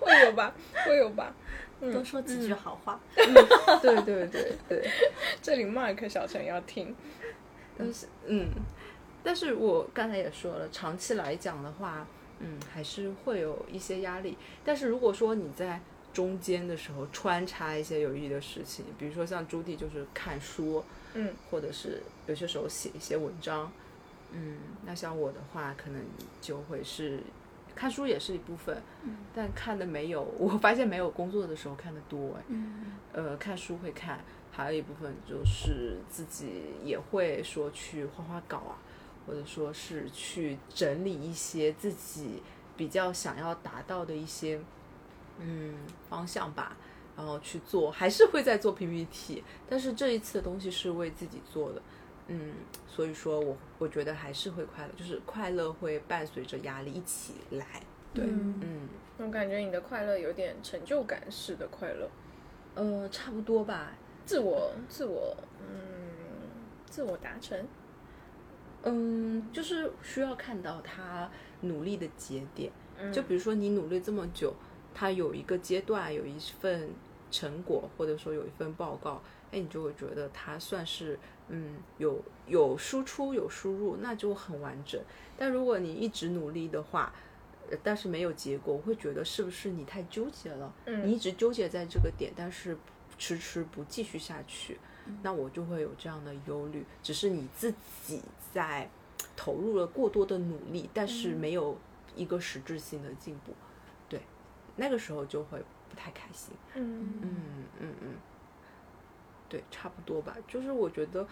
会有吧，会有吧。多说几句好话。对对对对，这里 Mark 小陈要听，但是嗯，但是我刚才也说了，长期来讲的话，嗯，还是会有一些压力。但是如果说你在中间的时候穿插一些有意义的事情，比如说像朱棣就是看书，嗯，或者是有些时候写一些文章，嗯，那像我的话，可能就会是看书也是一部分，但看的没有，我发现没有工作的时候看的多，哎，嗯。呃，看书会看，还有一部分就是自己也会说去画画稿啊，或者说是去整理一些自己比较想要达到的一些嗯方向吧，然后去做，还是会在做 PPT，但是这一次的东西是为自己做的，嗯，所以说我我觉得还是会快乐，就是快乐会伴随着压力一起来，对，嗯。嗯，我感觉你的快乐有点成就感式的快乐，呃，差不多吧，自我自我嗯自我达成，嗯，就是需要看到他努力的节点。嗯。就比如说你努力这么久，他有一个阶段有一份成果，或者说有一份报告，哎，你就会觉得它算是嗯有有输出有输入，那就很完整。但如果你一直努力的话，呃但是没有结果，我会觉得是不是你太纠结了？嗯你一直纠结在这个点，但是迟迟不继续下去，那我就会有这样的忧虑。只是你自己在投入了过多的努力，但是没有一个实质性的进步，对，那个时候就会不太开心。嗯。嗯嗯嗯，对，差不多吧。就是我觉得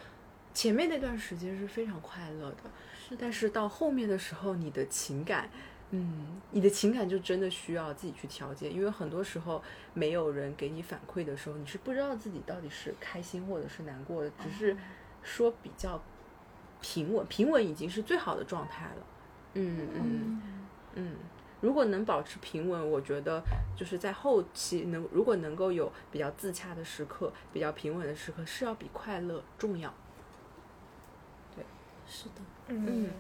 前面那段时间是非常快乐的，但是到后面的时候，你的情感，嗯，你的情感就真的需要自己去调节，因为很多时候没有人给你反馈的时候，你是不知道自己到底是开心或者是难过的，只是说比较平稳，平稳已经是最好的状态了。嗯嗯。嗯，如果能保持平稳，我觉得就是在后期能如果能够有比较自洽的时刻，比较平稳的时刻，是要比快乐重要。对是的，嗯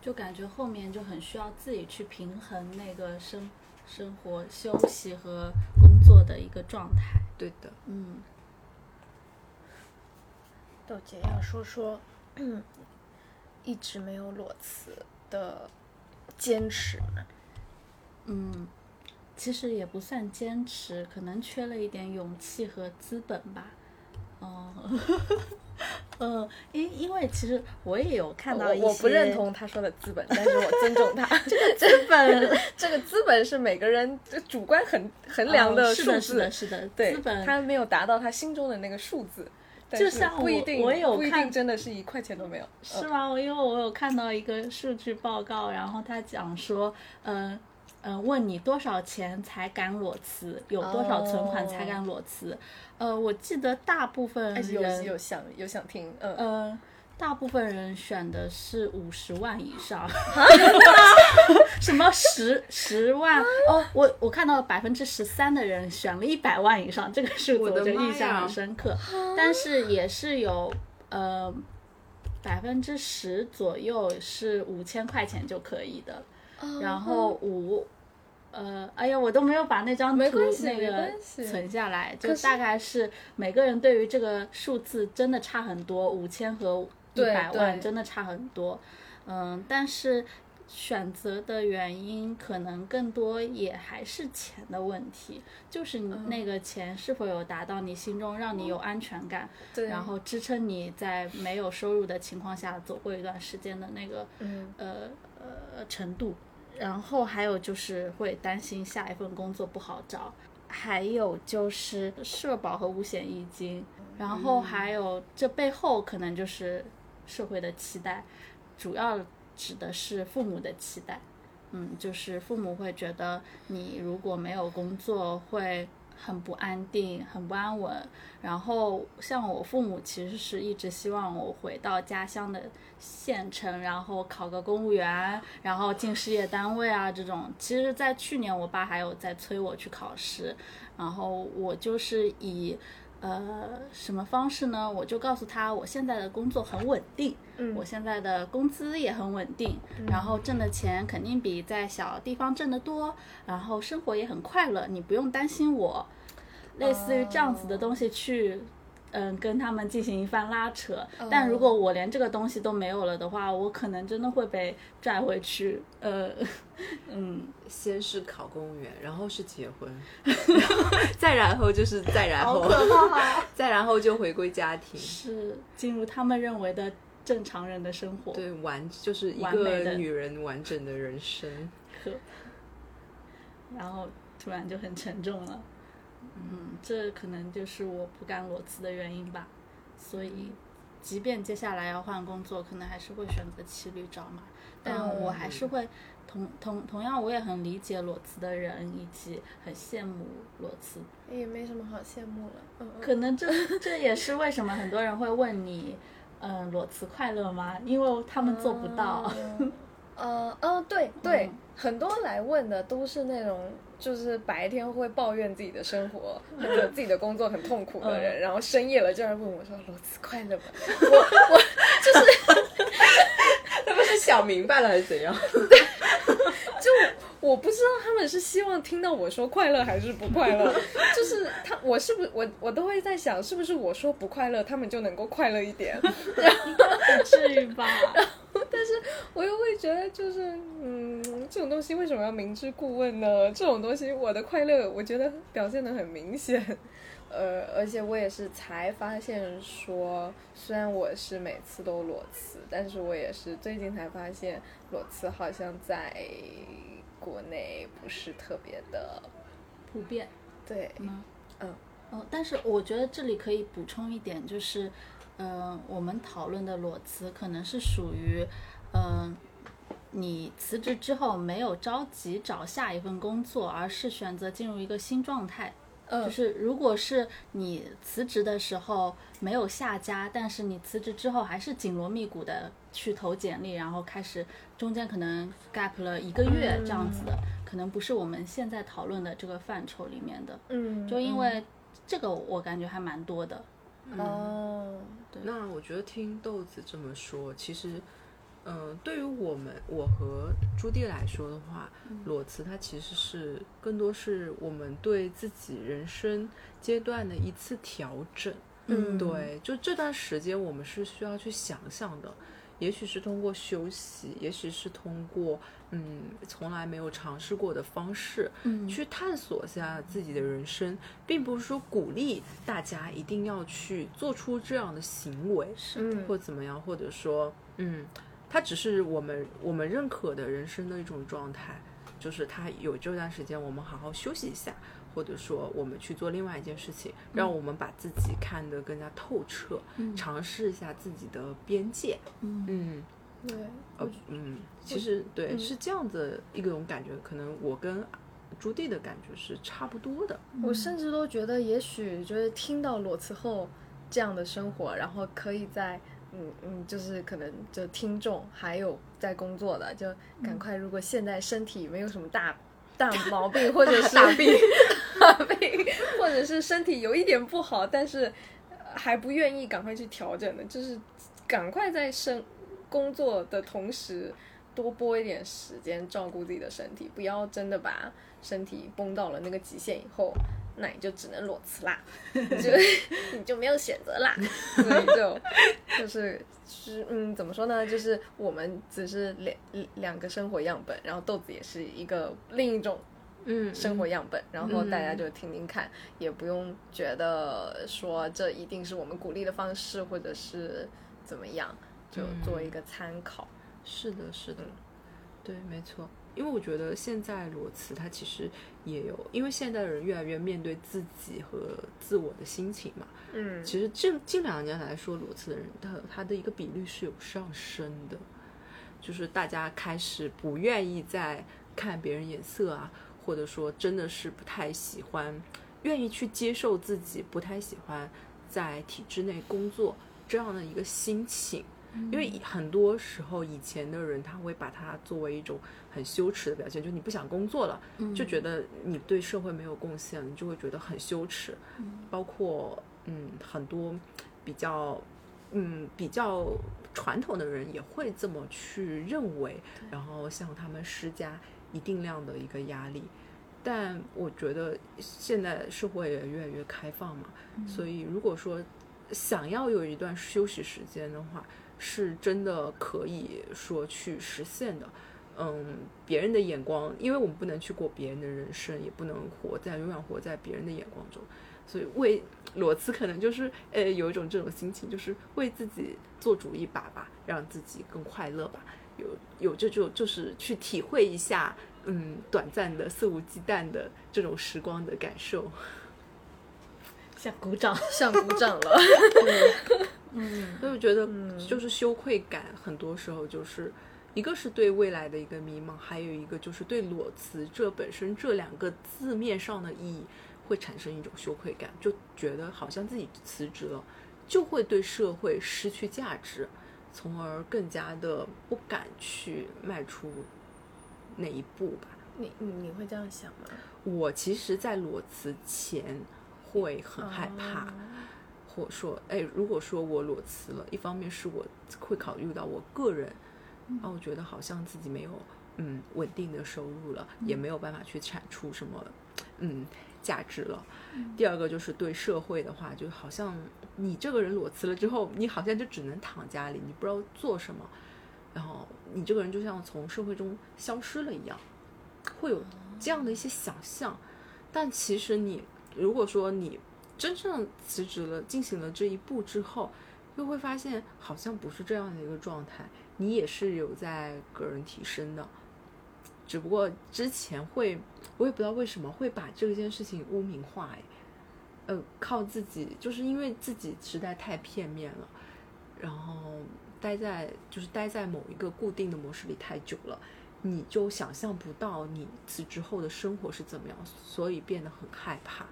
就感觉后面就很需要自己去平衡那个生生活、休息和工作的一个状态。对的，嗯，豆姐要说说，嗯，一直没有裸辞的坚持吗？嗯，其实也不算坚持，可能缺了一点勇气和资本吧。哦、嗯，因因为其实我也有看到一些，我我不认同他说的资本，但是我尊重他。这个资本 这个资本是每个人主观衡衡量的，数字，是的，是的，对资，本他没有达到他心中的那个数字，但就是像我不一定，我有不一定看真的是一块钱都没有。是吗？我因为我有看到一个数据报告，然后他讲说，嗯、嗯、问你多少钱才敢裸辞，有多少存款才敢裸辞？呃，我记得大部分人，有想有想听，嗯，呃，大部分人选的是五十万以上，什么十十万？哦，我我看到百分之十三的人选了一百万以上，这个数字我就印象很深刻。但是也是有呃百分之十左右是五千块钱就可以的，哦然后五。呃，哎呀，我都没有把那张图那个存下来，就大概是每个人对于这个数字真的差很多，五千和一对百万真的差很多。嗯，但是选择的原因可能更多也还是钱的问题，就是你嗯那个钱是否有达到你心中让你有安全感，对，然后支撑你在没有收入的情况下走过一段时间的那个嗯呃呃程度，然后还有就是会担心下一份工作不好找，还有就是社保和五险一金，然后还有这背后可能就是社会的期待，主要指的是父母的期待。嗯，就是父母会觉得你如果没有工作会很不安定、很不安稳。然后像我父母其实是一直希望我回到家乡的县城，然后考个公务员，然后进事业单位啊这种。其实，在去年我爸还有在催我去考试，然后我就是以。呃，什么方式呢？我就告诉他，我现在的工作很稳定，嗯我现在的工资也很稳定，然后挣的钱肯定比在小地方挣得多，然后生活也很快乐，你不用担心我。类似于这样子的东西去，嗯，跟他们进行一番拉扯。但如果我连这个东西都没有了的话，我可能真的会被拽回去。呃，嗯，先是考公务员，然后是结婚，再然后就是再然后，再然后就回归家庭。是进入他们认为的正常人的生活。对，完就是一完美的个女人完整的人生。可然后突然就很沉重了。嗯，这可能就是我不敢裸辞的原因吧。所以，即便接下来要换工作，可能还是会选择骑驴找马，但我还是会同同同样，我也很理解裸辞的人，以及很羡慕裸辞。也没什么好羡慕了。可能这这也是为什么很多人会问你，嗯，裸辞快乐吗？因为他们做不到。嗯 呃，哦，对对，嗯很多来问的都是那种，就是白天会抱怨自己的生活或者自己的工作很痛苦的人，然后深夜了就来问我说：“裸辞快乐吗？” 我我就是 他们是想明白了还是怎样？就我不知道他们是希望听到我说快乐还是不快乐，就是他我是不是我我都会在想，是不是我说不快乐，他们就能够快乐一点。不至于吧？但是我又会觉得，就是嗯，这种东西为什么要明知故问呢？这种东西，我的快乐，我觉得表现的很明显。呃，而且我也是才发现说，虽然我是每次都裸辞，但是我也是最近才发现，裸辞好像在国内不是特别的普遍对，吗？嗯。哦，但是我觉得这里可以补充一点，就是，嗯、我们讨论的裸辞可能是属于，嗯、你辞职之后没有着急找下一份工作，而是选择进入一个新状态。嗯。就是如果是你辞职的时候没有下家，但是你辞职之后还是紧锣密鼓的去投简历，然后开始中间可能 gap 了一个月这样子的，可能不是我们现在讨论的这个范畴里面的。嗯，就因为这个我感觉还蛮多的。嗯哦，那我觉得听豆子这么说，其实，嗯、对于我们我和朱棣来说的话，裸辞它其实是更多是我们对自己人生阶段的一次调整。嗯对，就这段时间我们是需要去想想的，也许是通过休息，也许是通过嗯从来没有尝试过的方式，嗯去探索一下自己的人生，并不是说鼓励大家一定要去做出这样的行为，是或怎么样，或者说嗯，它只是我们我们认可的人生的一种状态，就是它有这段时间我们好好休息一下。或者说，我们去做另外一件事情，让我们把自己看得更加透彻，尝试一下自己的边界。嗯嗯，对，呃，嗯，其实对，是这样子一种感觉，可能我跟朱棣的感觉是差不多的。我甚至都觉得，也许就是听到裸辞后这样的生活，然后可以在嗯嗯，就是可能就听众还有在工作的，就赶快，如果现在身体没有什么大 大毛病，或者是大病 大病，或者是身体有一点不好，但是呃还不愿意赶快去调整的，就是赶快在生工作的同时。多拨一点时间照顾自己的身体，不要真的把身体崩到了那个极限以后，那你就只能裸辞啦，你 就你就没有选择啦，所以就就是是嗯，怎么说呢？就是我们只是两两个生活样本，然后豆子也是一个另一种嗯生活样本，然后大家就听听看，也不用觉得说这一定是我们鼓励的方式，或者是怎么样，就做一个参考。是的，是的，对，没错。因为我觉得现在裸辞，它其实也有，因为现在的人越来越面对自己和自我的心情嘛。嗯其实近近两年来说，裸辞的人，他他的一个比率是有上升的，就是大家开始不愿意再看别人眼色啊，或者说真的是不太喜欢，愿意去接受自己不太喜欢在体制内工作这样的一个心情。因为很多时候以前的人他会把它作为一种很羞耻的表现，就你不想工作了，就觉得你对社会没有贡献，你就会觉得很羞耻。包括嗯很多比较嗯比较传统的人也会这么去认为，然后向他们施加一定量的一个压力。但我觉得现在社会也越来越开放嘛，所以如果说想要有一段休息时间的话，是真的可以说去实现的。嗯，别人的眼光，因为我们不能去过别人的人生，也不能活在永远活在别人的眼光中，所以为裸辞可能就是呃有一种这种心情，就是为自己做主一把吧，让自己更快乐吧，有有这种就是去体会一下，嗯，短暂的肆无忌惮的这种时光的感受。想鼓掌，想鼓掌了。嗯所以我觉得就是羞愧感，很多时候就是一个是对未来的一个迷茫，还有一个就是对裸辞这本身这两个字面上的意义会产生一种羞愧感，就觉得好像自己辞职了就会对社会失去价值，从而更加的不敢去迈出那一步吧。你你你会这样想吗？我其实，在裸辞前会很害怕。或者说，哎，如果说我裸辞了，一方面是我会考虑到我个人，啊，我觉得好像自己没有嗯稳定的收入了，也没有办法去产出什么嗯价值了。第二个就是对社会的话，就好像你这个人裸辞了之后，你好像就只能躺家里，你不知道做什么，然后你这个人就像从社会中消失了一样，会有这样的一些想象。但其实你如果说你真正辞职了，进行了这一步之后，又会发现好像不是这样的一个状态，你也是有在个人提升的，只不过之前会，我也不知道为什么会把这件事情污名化，哎，呃，靠自己，就是因为自己实在太片面了，然后待在就是待在某一个固定的模式里太久了，你就想象不到你辞职后的生活是怎么样，所以变得很害怕。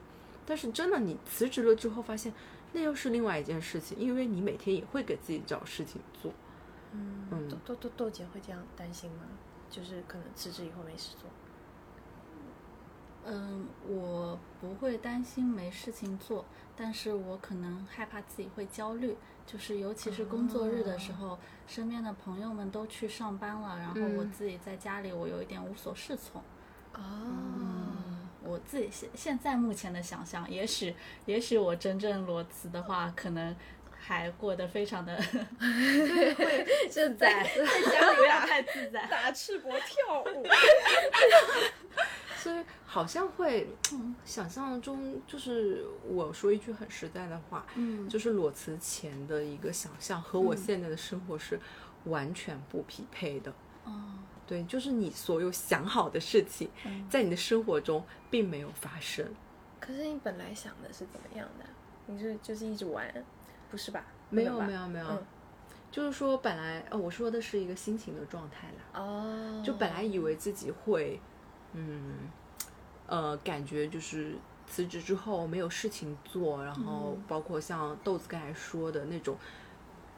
但是真的，你辞职了之后，发现那又是另外一件事情，因为你每天也会给自己找事情做。嗯，嗯豆豆豆豆姐会这样担心吗？就是可能辞职以后没事做。嗯，我不会担心没事情做，但是我可能害怕自己会焦虑，就是尤其是工作日的时候，身边的朋友们都去上班了，然后我嗯自己在家里，我有一点无所适从。哦，我自己现现在目前的想象，也许 也许我真正裸辞的话，可能还过得非常的自在 在家里不要太自在。打赤膊跳舞。所以好像会嗯想象中，就是我说一句很实在的话，嗯就是裸辞前的一个想象和我现在的生活是完全不匹配的。哦，对，就是你所有想好的事情，嗯在你的生活中并没有发生。可是你本来想的是怎么样的？你是就是一直玩，不是吧？没有吧没有没有，嗯就是说本来呃我说的是一个心情的状态啦。哦，就本来以为自己会，嗯，呃，感觉就是辞职之后没有事情做，然后包括像豆子刚才说的那种，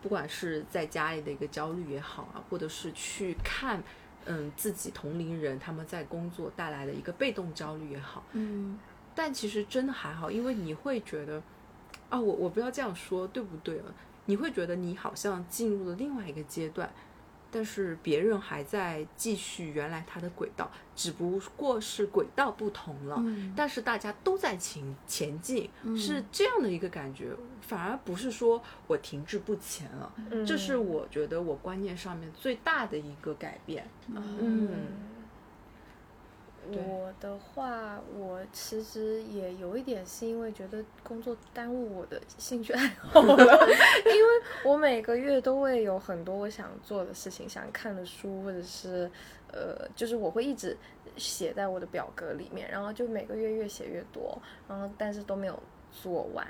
不管是在家里的一个焦虑也好啊，或者是去看，嗯，自己同龄人他们在工作带来的一个被动焦虑也好，嗯但其实真的还好，因为你会觉得，啊，我我不要这样说，对不对啊？你会觉得你好像进入了另外一个阶段，但是别人还在继续原来他的轨道，只不过是轨道不同了。嗯但是大家都在前前进，嗯是这样的一个感觉，反而不是说我停滞不前了。嗯这是我觉得我观念上面最大的一个改变。嗯，对我的话，我其实也有一点是因为觉得工作耽误我的兴趣爱好了，因为我每个月都会有很多我想做的事情，想看的书，或者是呃，就是我会一直写在我的表格里面，然后就每个月越写越多，然后但是都没有做完，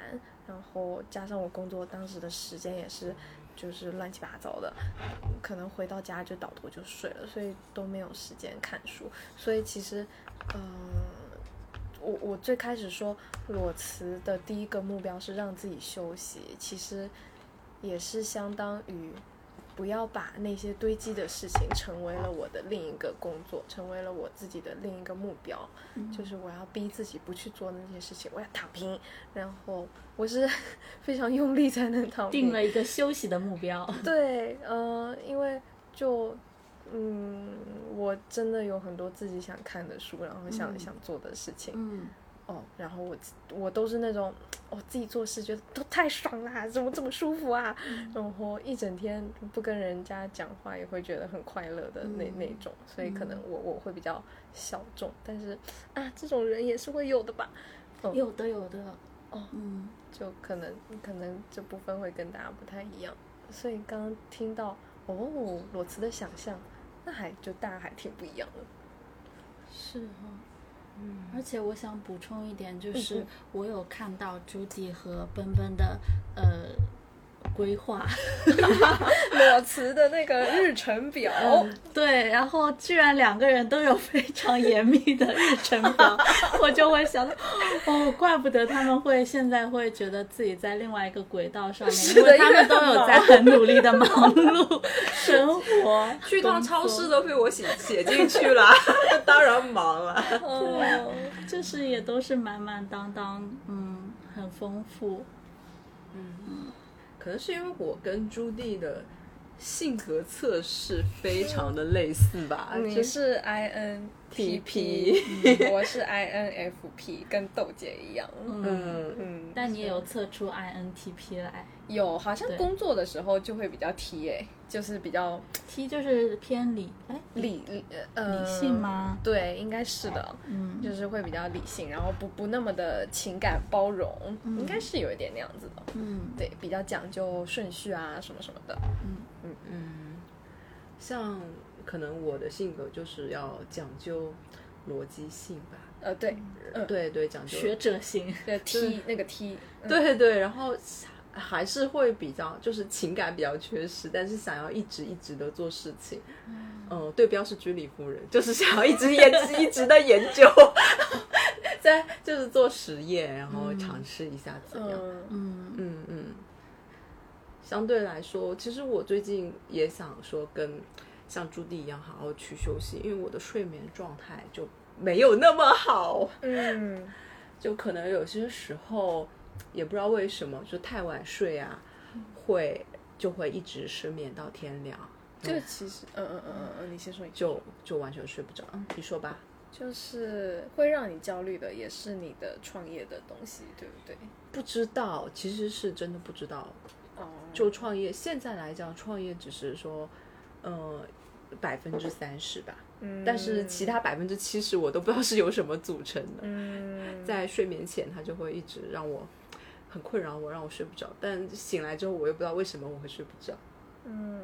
然后加上我工作当时的时间也是就是乱七八糟的，可能回到家就倒头就睡了，所以都没有时间看书。所以其实，嗯、我我最开始说裸辞的第一个目标是让自己休息，其实也是相当于不要把那些堆积的事情成为了我的另一个工作，成为了我自己的另一个目标。就是我要逼自己不去做那些事情，我要躺平。然后我是非常用力才能躺平。定了一个休息的目标。对，呃，因为就嗯，我真的有很多自己想看的书，然后想想做的事情。嗯。哦，然后我我都是那种，我自己做事觉得都太爽啦，怎么这么舒服啊？然后一整天不跟人家讲话也会觉得很快乐的那那种，所以可能我我会比较小众，但是啊，这种人也是会有的吧？有的有的哦，嗯，就可能可能这部分会跟大家不太一样，所以刚刚听到哦裸辞的想象，那还就大家还挺不一样的，是哈。而且我想补充一点，就是我有看到朱迪和奔奔的呃规划，裸辞的那个日程表。对，然后居然两个人都有非常严密的日程表，我就会想，哦，怪不得他们会现在会觉得自己在另外一个轨道上面，因为他们都有在很努力的忙碌生活，去趟超市都被我写写进去了，当然忙了。哦，就是也都是满满当当，嗯，很丰富。嗯，可能是因为我跟朱棣的。性格测试非常的类似吧？你是 INTP，我是 INFP，跟豆姐一样。嗯嗯，但你也有测出 INTP 来？有，好像工作的时候就会比较 T 哎，就是比较 T，就是偏理哎理呃理性吗？对，应该是的，嗯，就是会比较理性，然后不不那么的情感包容，应该是有一点那样子的，嗯，对，比较讲究顺序啊什么什么的，嗯。嗯嗯，像可能我的性格就是要讲究逻辑性吧，呃对，对对讲究学者型，对 T 那个 T，对对，然后。还是会比较，就是情感比较缺失，但是想要一直一直的做事情，嗯，对标是居里夫人，就是想要一直研 一直的研究，在就是做实验，然后尝试一下怎样，嗯。嗯嗯。相对来说，其实我最近也想说跟像朱棣一样好好去休息，因为我的睡眠状态就没有那么好，嗯，就可能有些时候。也不知道为什么，就太晚睡啊，会就会一直失眠到天亮。这个其实，嗯嗯嗯嗯嗯，你先说。就就完全睡不着。嗯，你说吧。就是会让你焦虑的，也是你的创业的东西，对不对？不知道，其实是真的不知道。哦。就创业，现在来讲，创业只是说，呃，百分之三十吧。嗯但是其他百分之七十我都不知道是由什么组成的。嗯，在睡眠前，它就会一直让我很困扰我，让我睡不着。但醒来之后，我又不知道为什么我会睡不着。嗯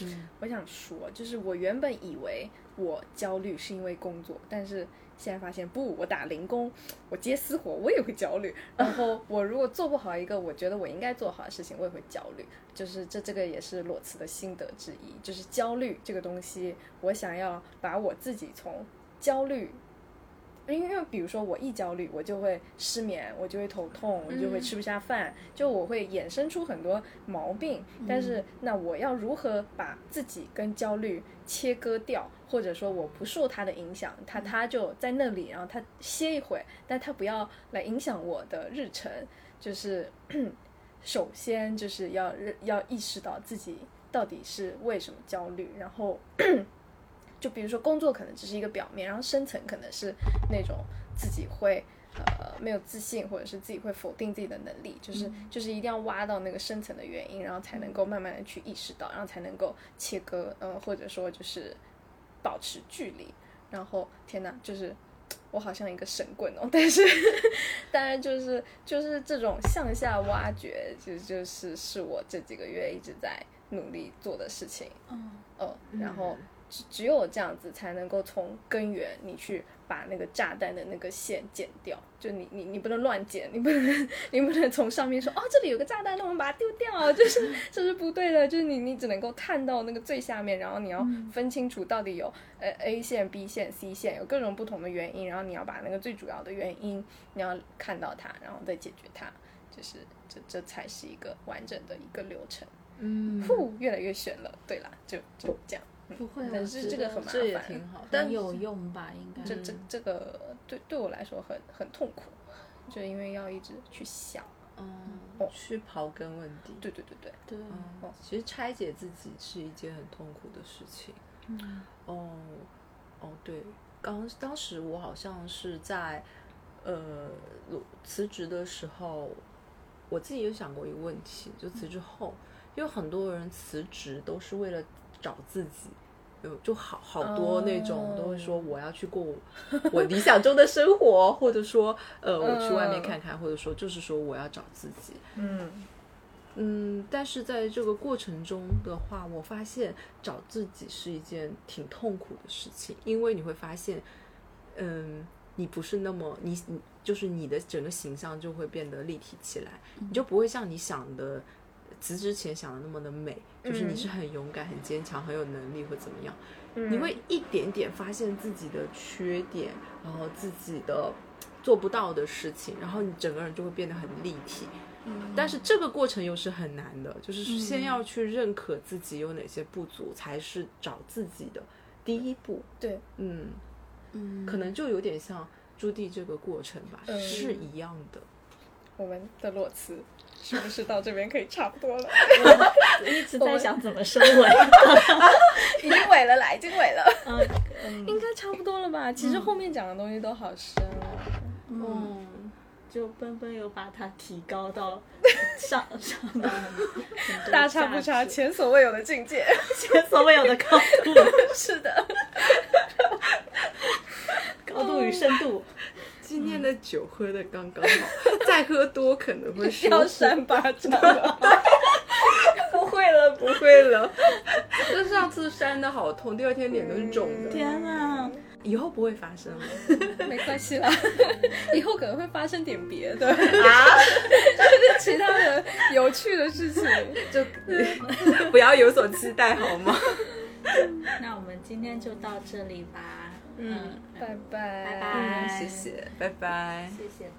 嗯，我想说，就是我原本以为我焦虑是因为工作，但是。现在发现不，我打零工，我接私活，我也会焦虑。然后我如果做不好一个我觉得我应该做好的事情，我也会焦虑。就是这这个也是裸辞的心得之一，就是焦虑这个东西，我想要把我自己从焦虑。因为比如说我一焦虑，我就会失眠，我就会头痛，我就会吃不下饭，就我会衍生出很多毛病。但是那我要如何把自己跟焦虑切割掉，或者说我不受它的影响，它它就在那里，然后它歇一会，但它不要来影响我的日程。就是 首先就是要要意识到自己到底是为什么焦虑，然后。就比如说工作可能只是一个表面，然后深层可能是那种自己会呃没有自信，或者是自己会否定自己的能力，就是就是一定要挖到那个深层的原因，然后才能够慢慢的去意识到，然后才能够切割，嗯，或者说就是保持距离。然后天哪，就是我好像一个神棍哦，但是当然就是就是这种向下挖掘，就就是是我这几个月一直在努力做的事情。嗯，哦，然后。只只有这样子才能够从根源，你去把那个炸弹的那个线剪掉。就你你你不能乱剪，你不能 你不能从上面说哦这里有个炸弹，那我们把它丢掉，就是这是不对的。就是你你只能够看到那个最下面，然后你要分清楚到底有呃 A 线、B 线、C 线，有各种不同的原因，然后你要把那个最主要的原因你要看到它，然后再解决它，就是这这才是一个完整的一个流程。嗯，呼，越来越悬了。对啦，就就这样。不会啊，但是这个很麻这也烦挺好，但有用吧？应该这这这个对对我来说很很痛苦，就因为要一直去想。嗯哦，去刨根问底。对对对对，对，嗯，其实拆解自己是一件很痛苦的事情。嗯哦，哦，对，刚当时我好像是在呃辞职的时候，我自己有想过一个问题，就辞职后，因为很多人辞职都是为了找自己。有就好好多那种都会说我要去过我理想中的生活，或者说呃我去外面看看，或者说就是说我要找自己。嗯。嗯，但是在这个过程中的话，我发现找自己是一件挺痛苦的事情，因为你会发现，嗯，你不是那么你你就是你的整个形象就会变得立体起来，你就不会像你想的辞职前想的那么的美，就是你是很勇敢、很坚强、很有能力或怎么样，嗯你会一点点发现自己的缺点，然后自己的做不到的事情，然后你整个人就会变得很立体。但是这个过程又是很难的，就是先要去认可自己有哪些不足，才是找自己的第一步。对，嗯，嗯，可能就有点像朱棣这个过程吧，嗯是一样的。我们的裸辞是不是到这边可以差不多了？一直在想怎么收尾。已经尾了啦，已经尾了，嗯嗯，应该差不多了吧？其实后面讲的东西都好深哦。嗯，嗯，就奔奔有把它提高到上上 到大差不差，前所未有的境界。前所未有的高度，是的，高度与深度。今天的酒喝的刚刚好，再喝多可能会说 要扇巴掌。不会了，不会了。就上次扇的好痛，第二天脸都是肿的。天啊！以后不会发生了。没关系啦，以后可能会发生点别的啊，就是其他的有趣的事情。就不要有所期待好吗？那我们今天就到这里吧。嗯，拜拜，拜拜谢谢，拜拜。谢谢。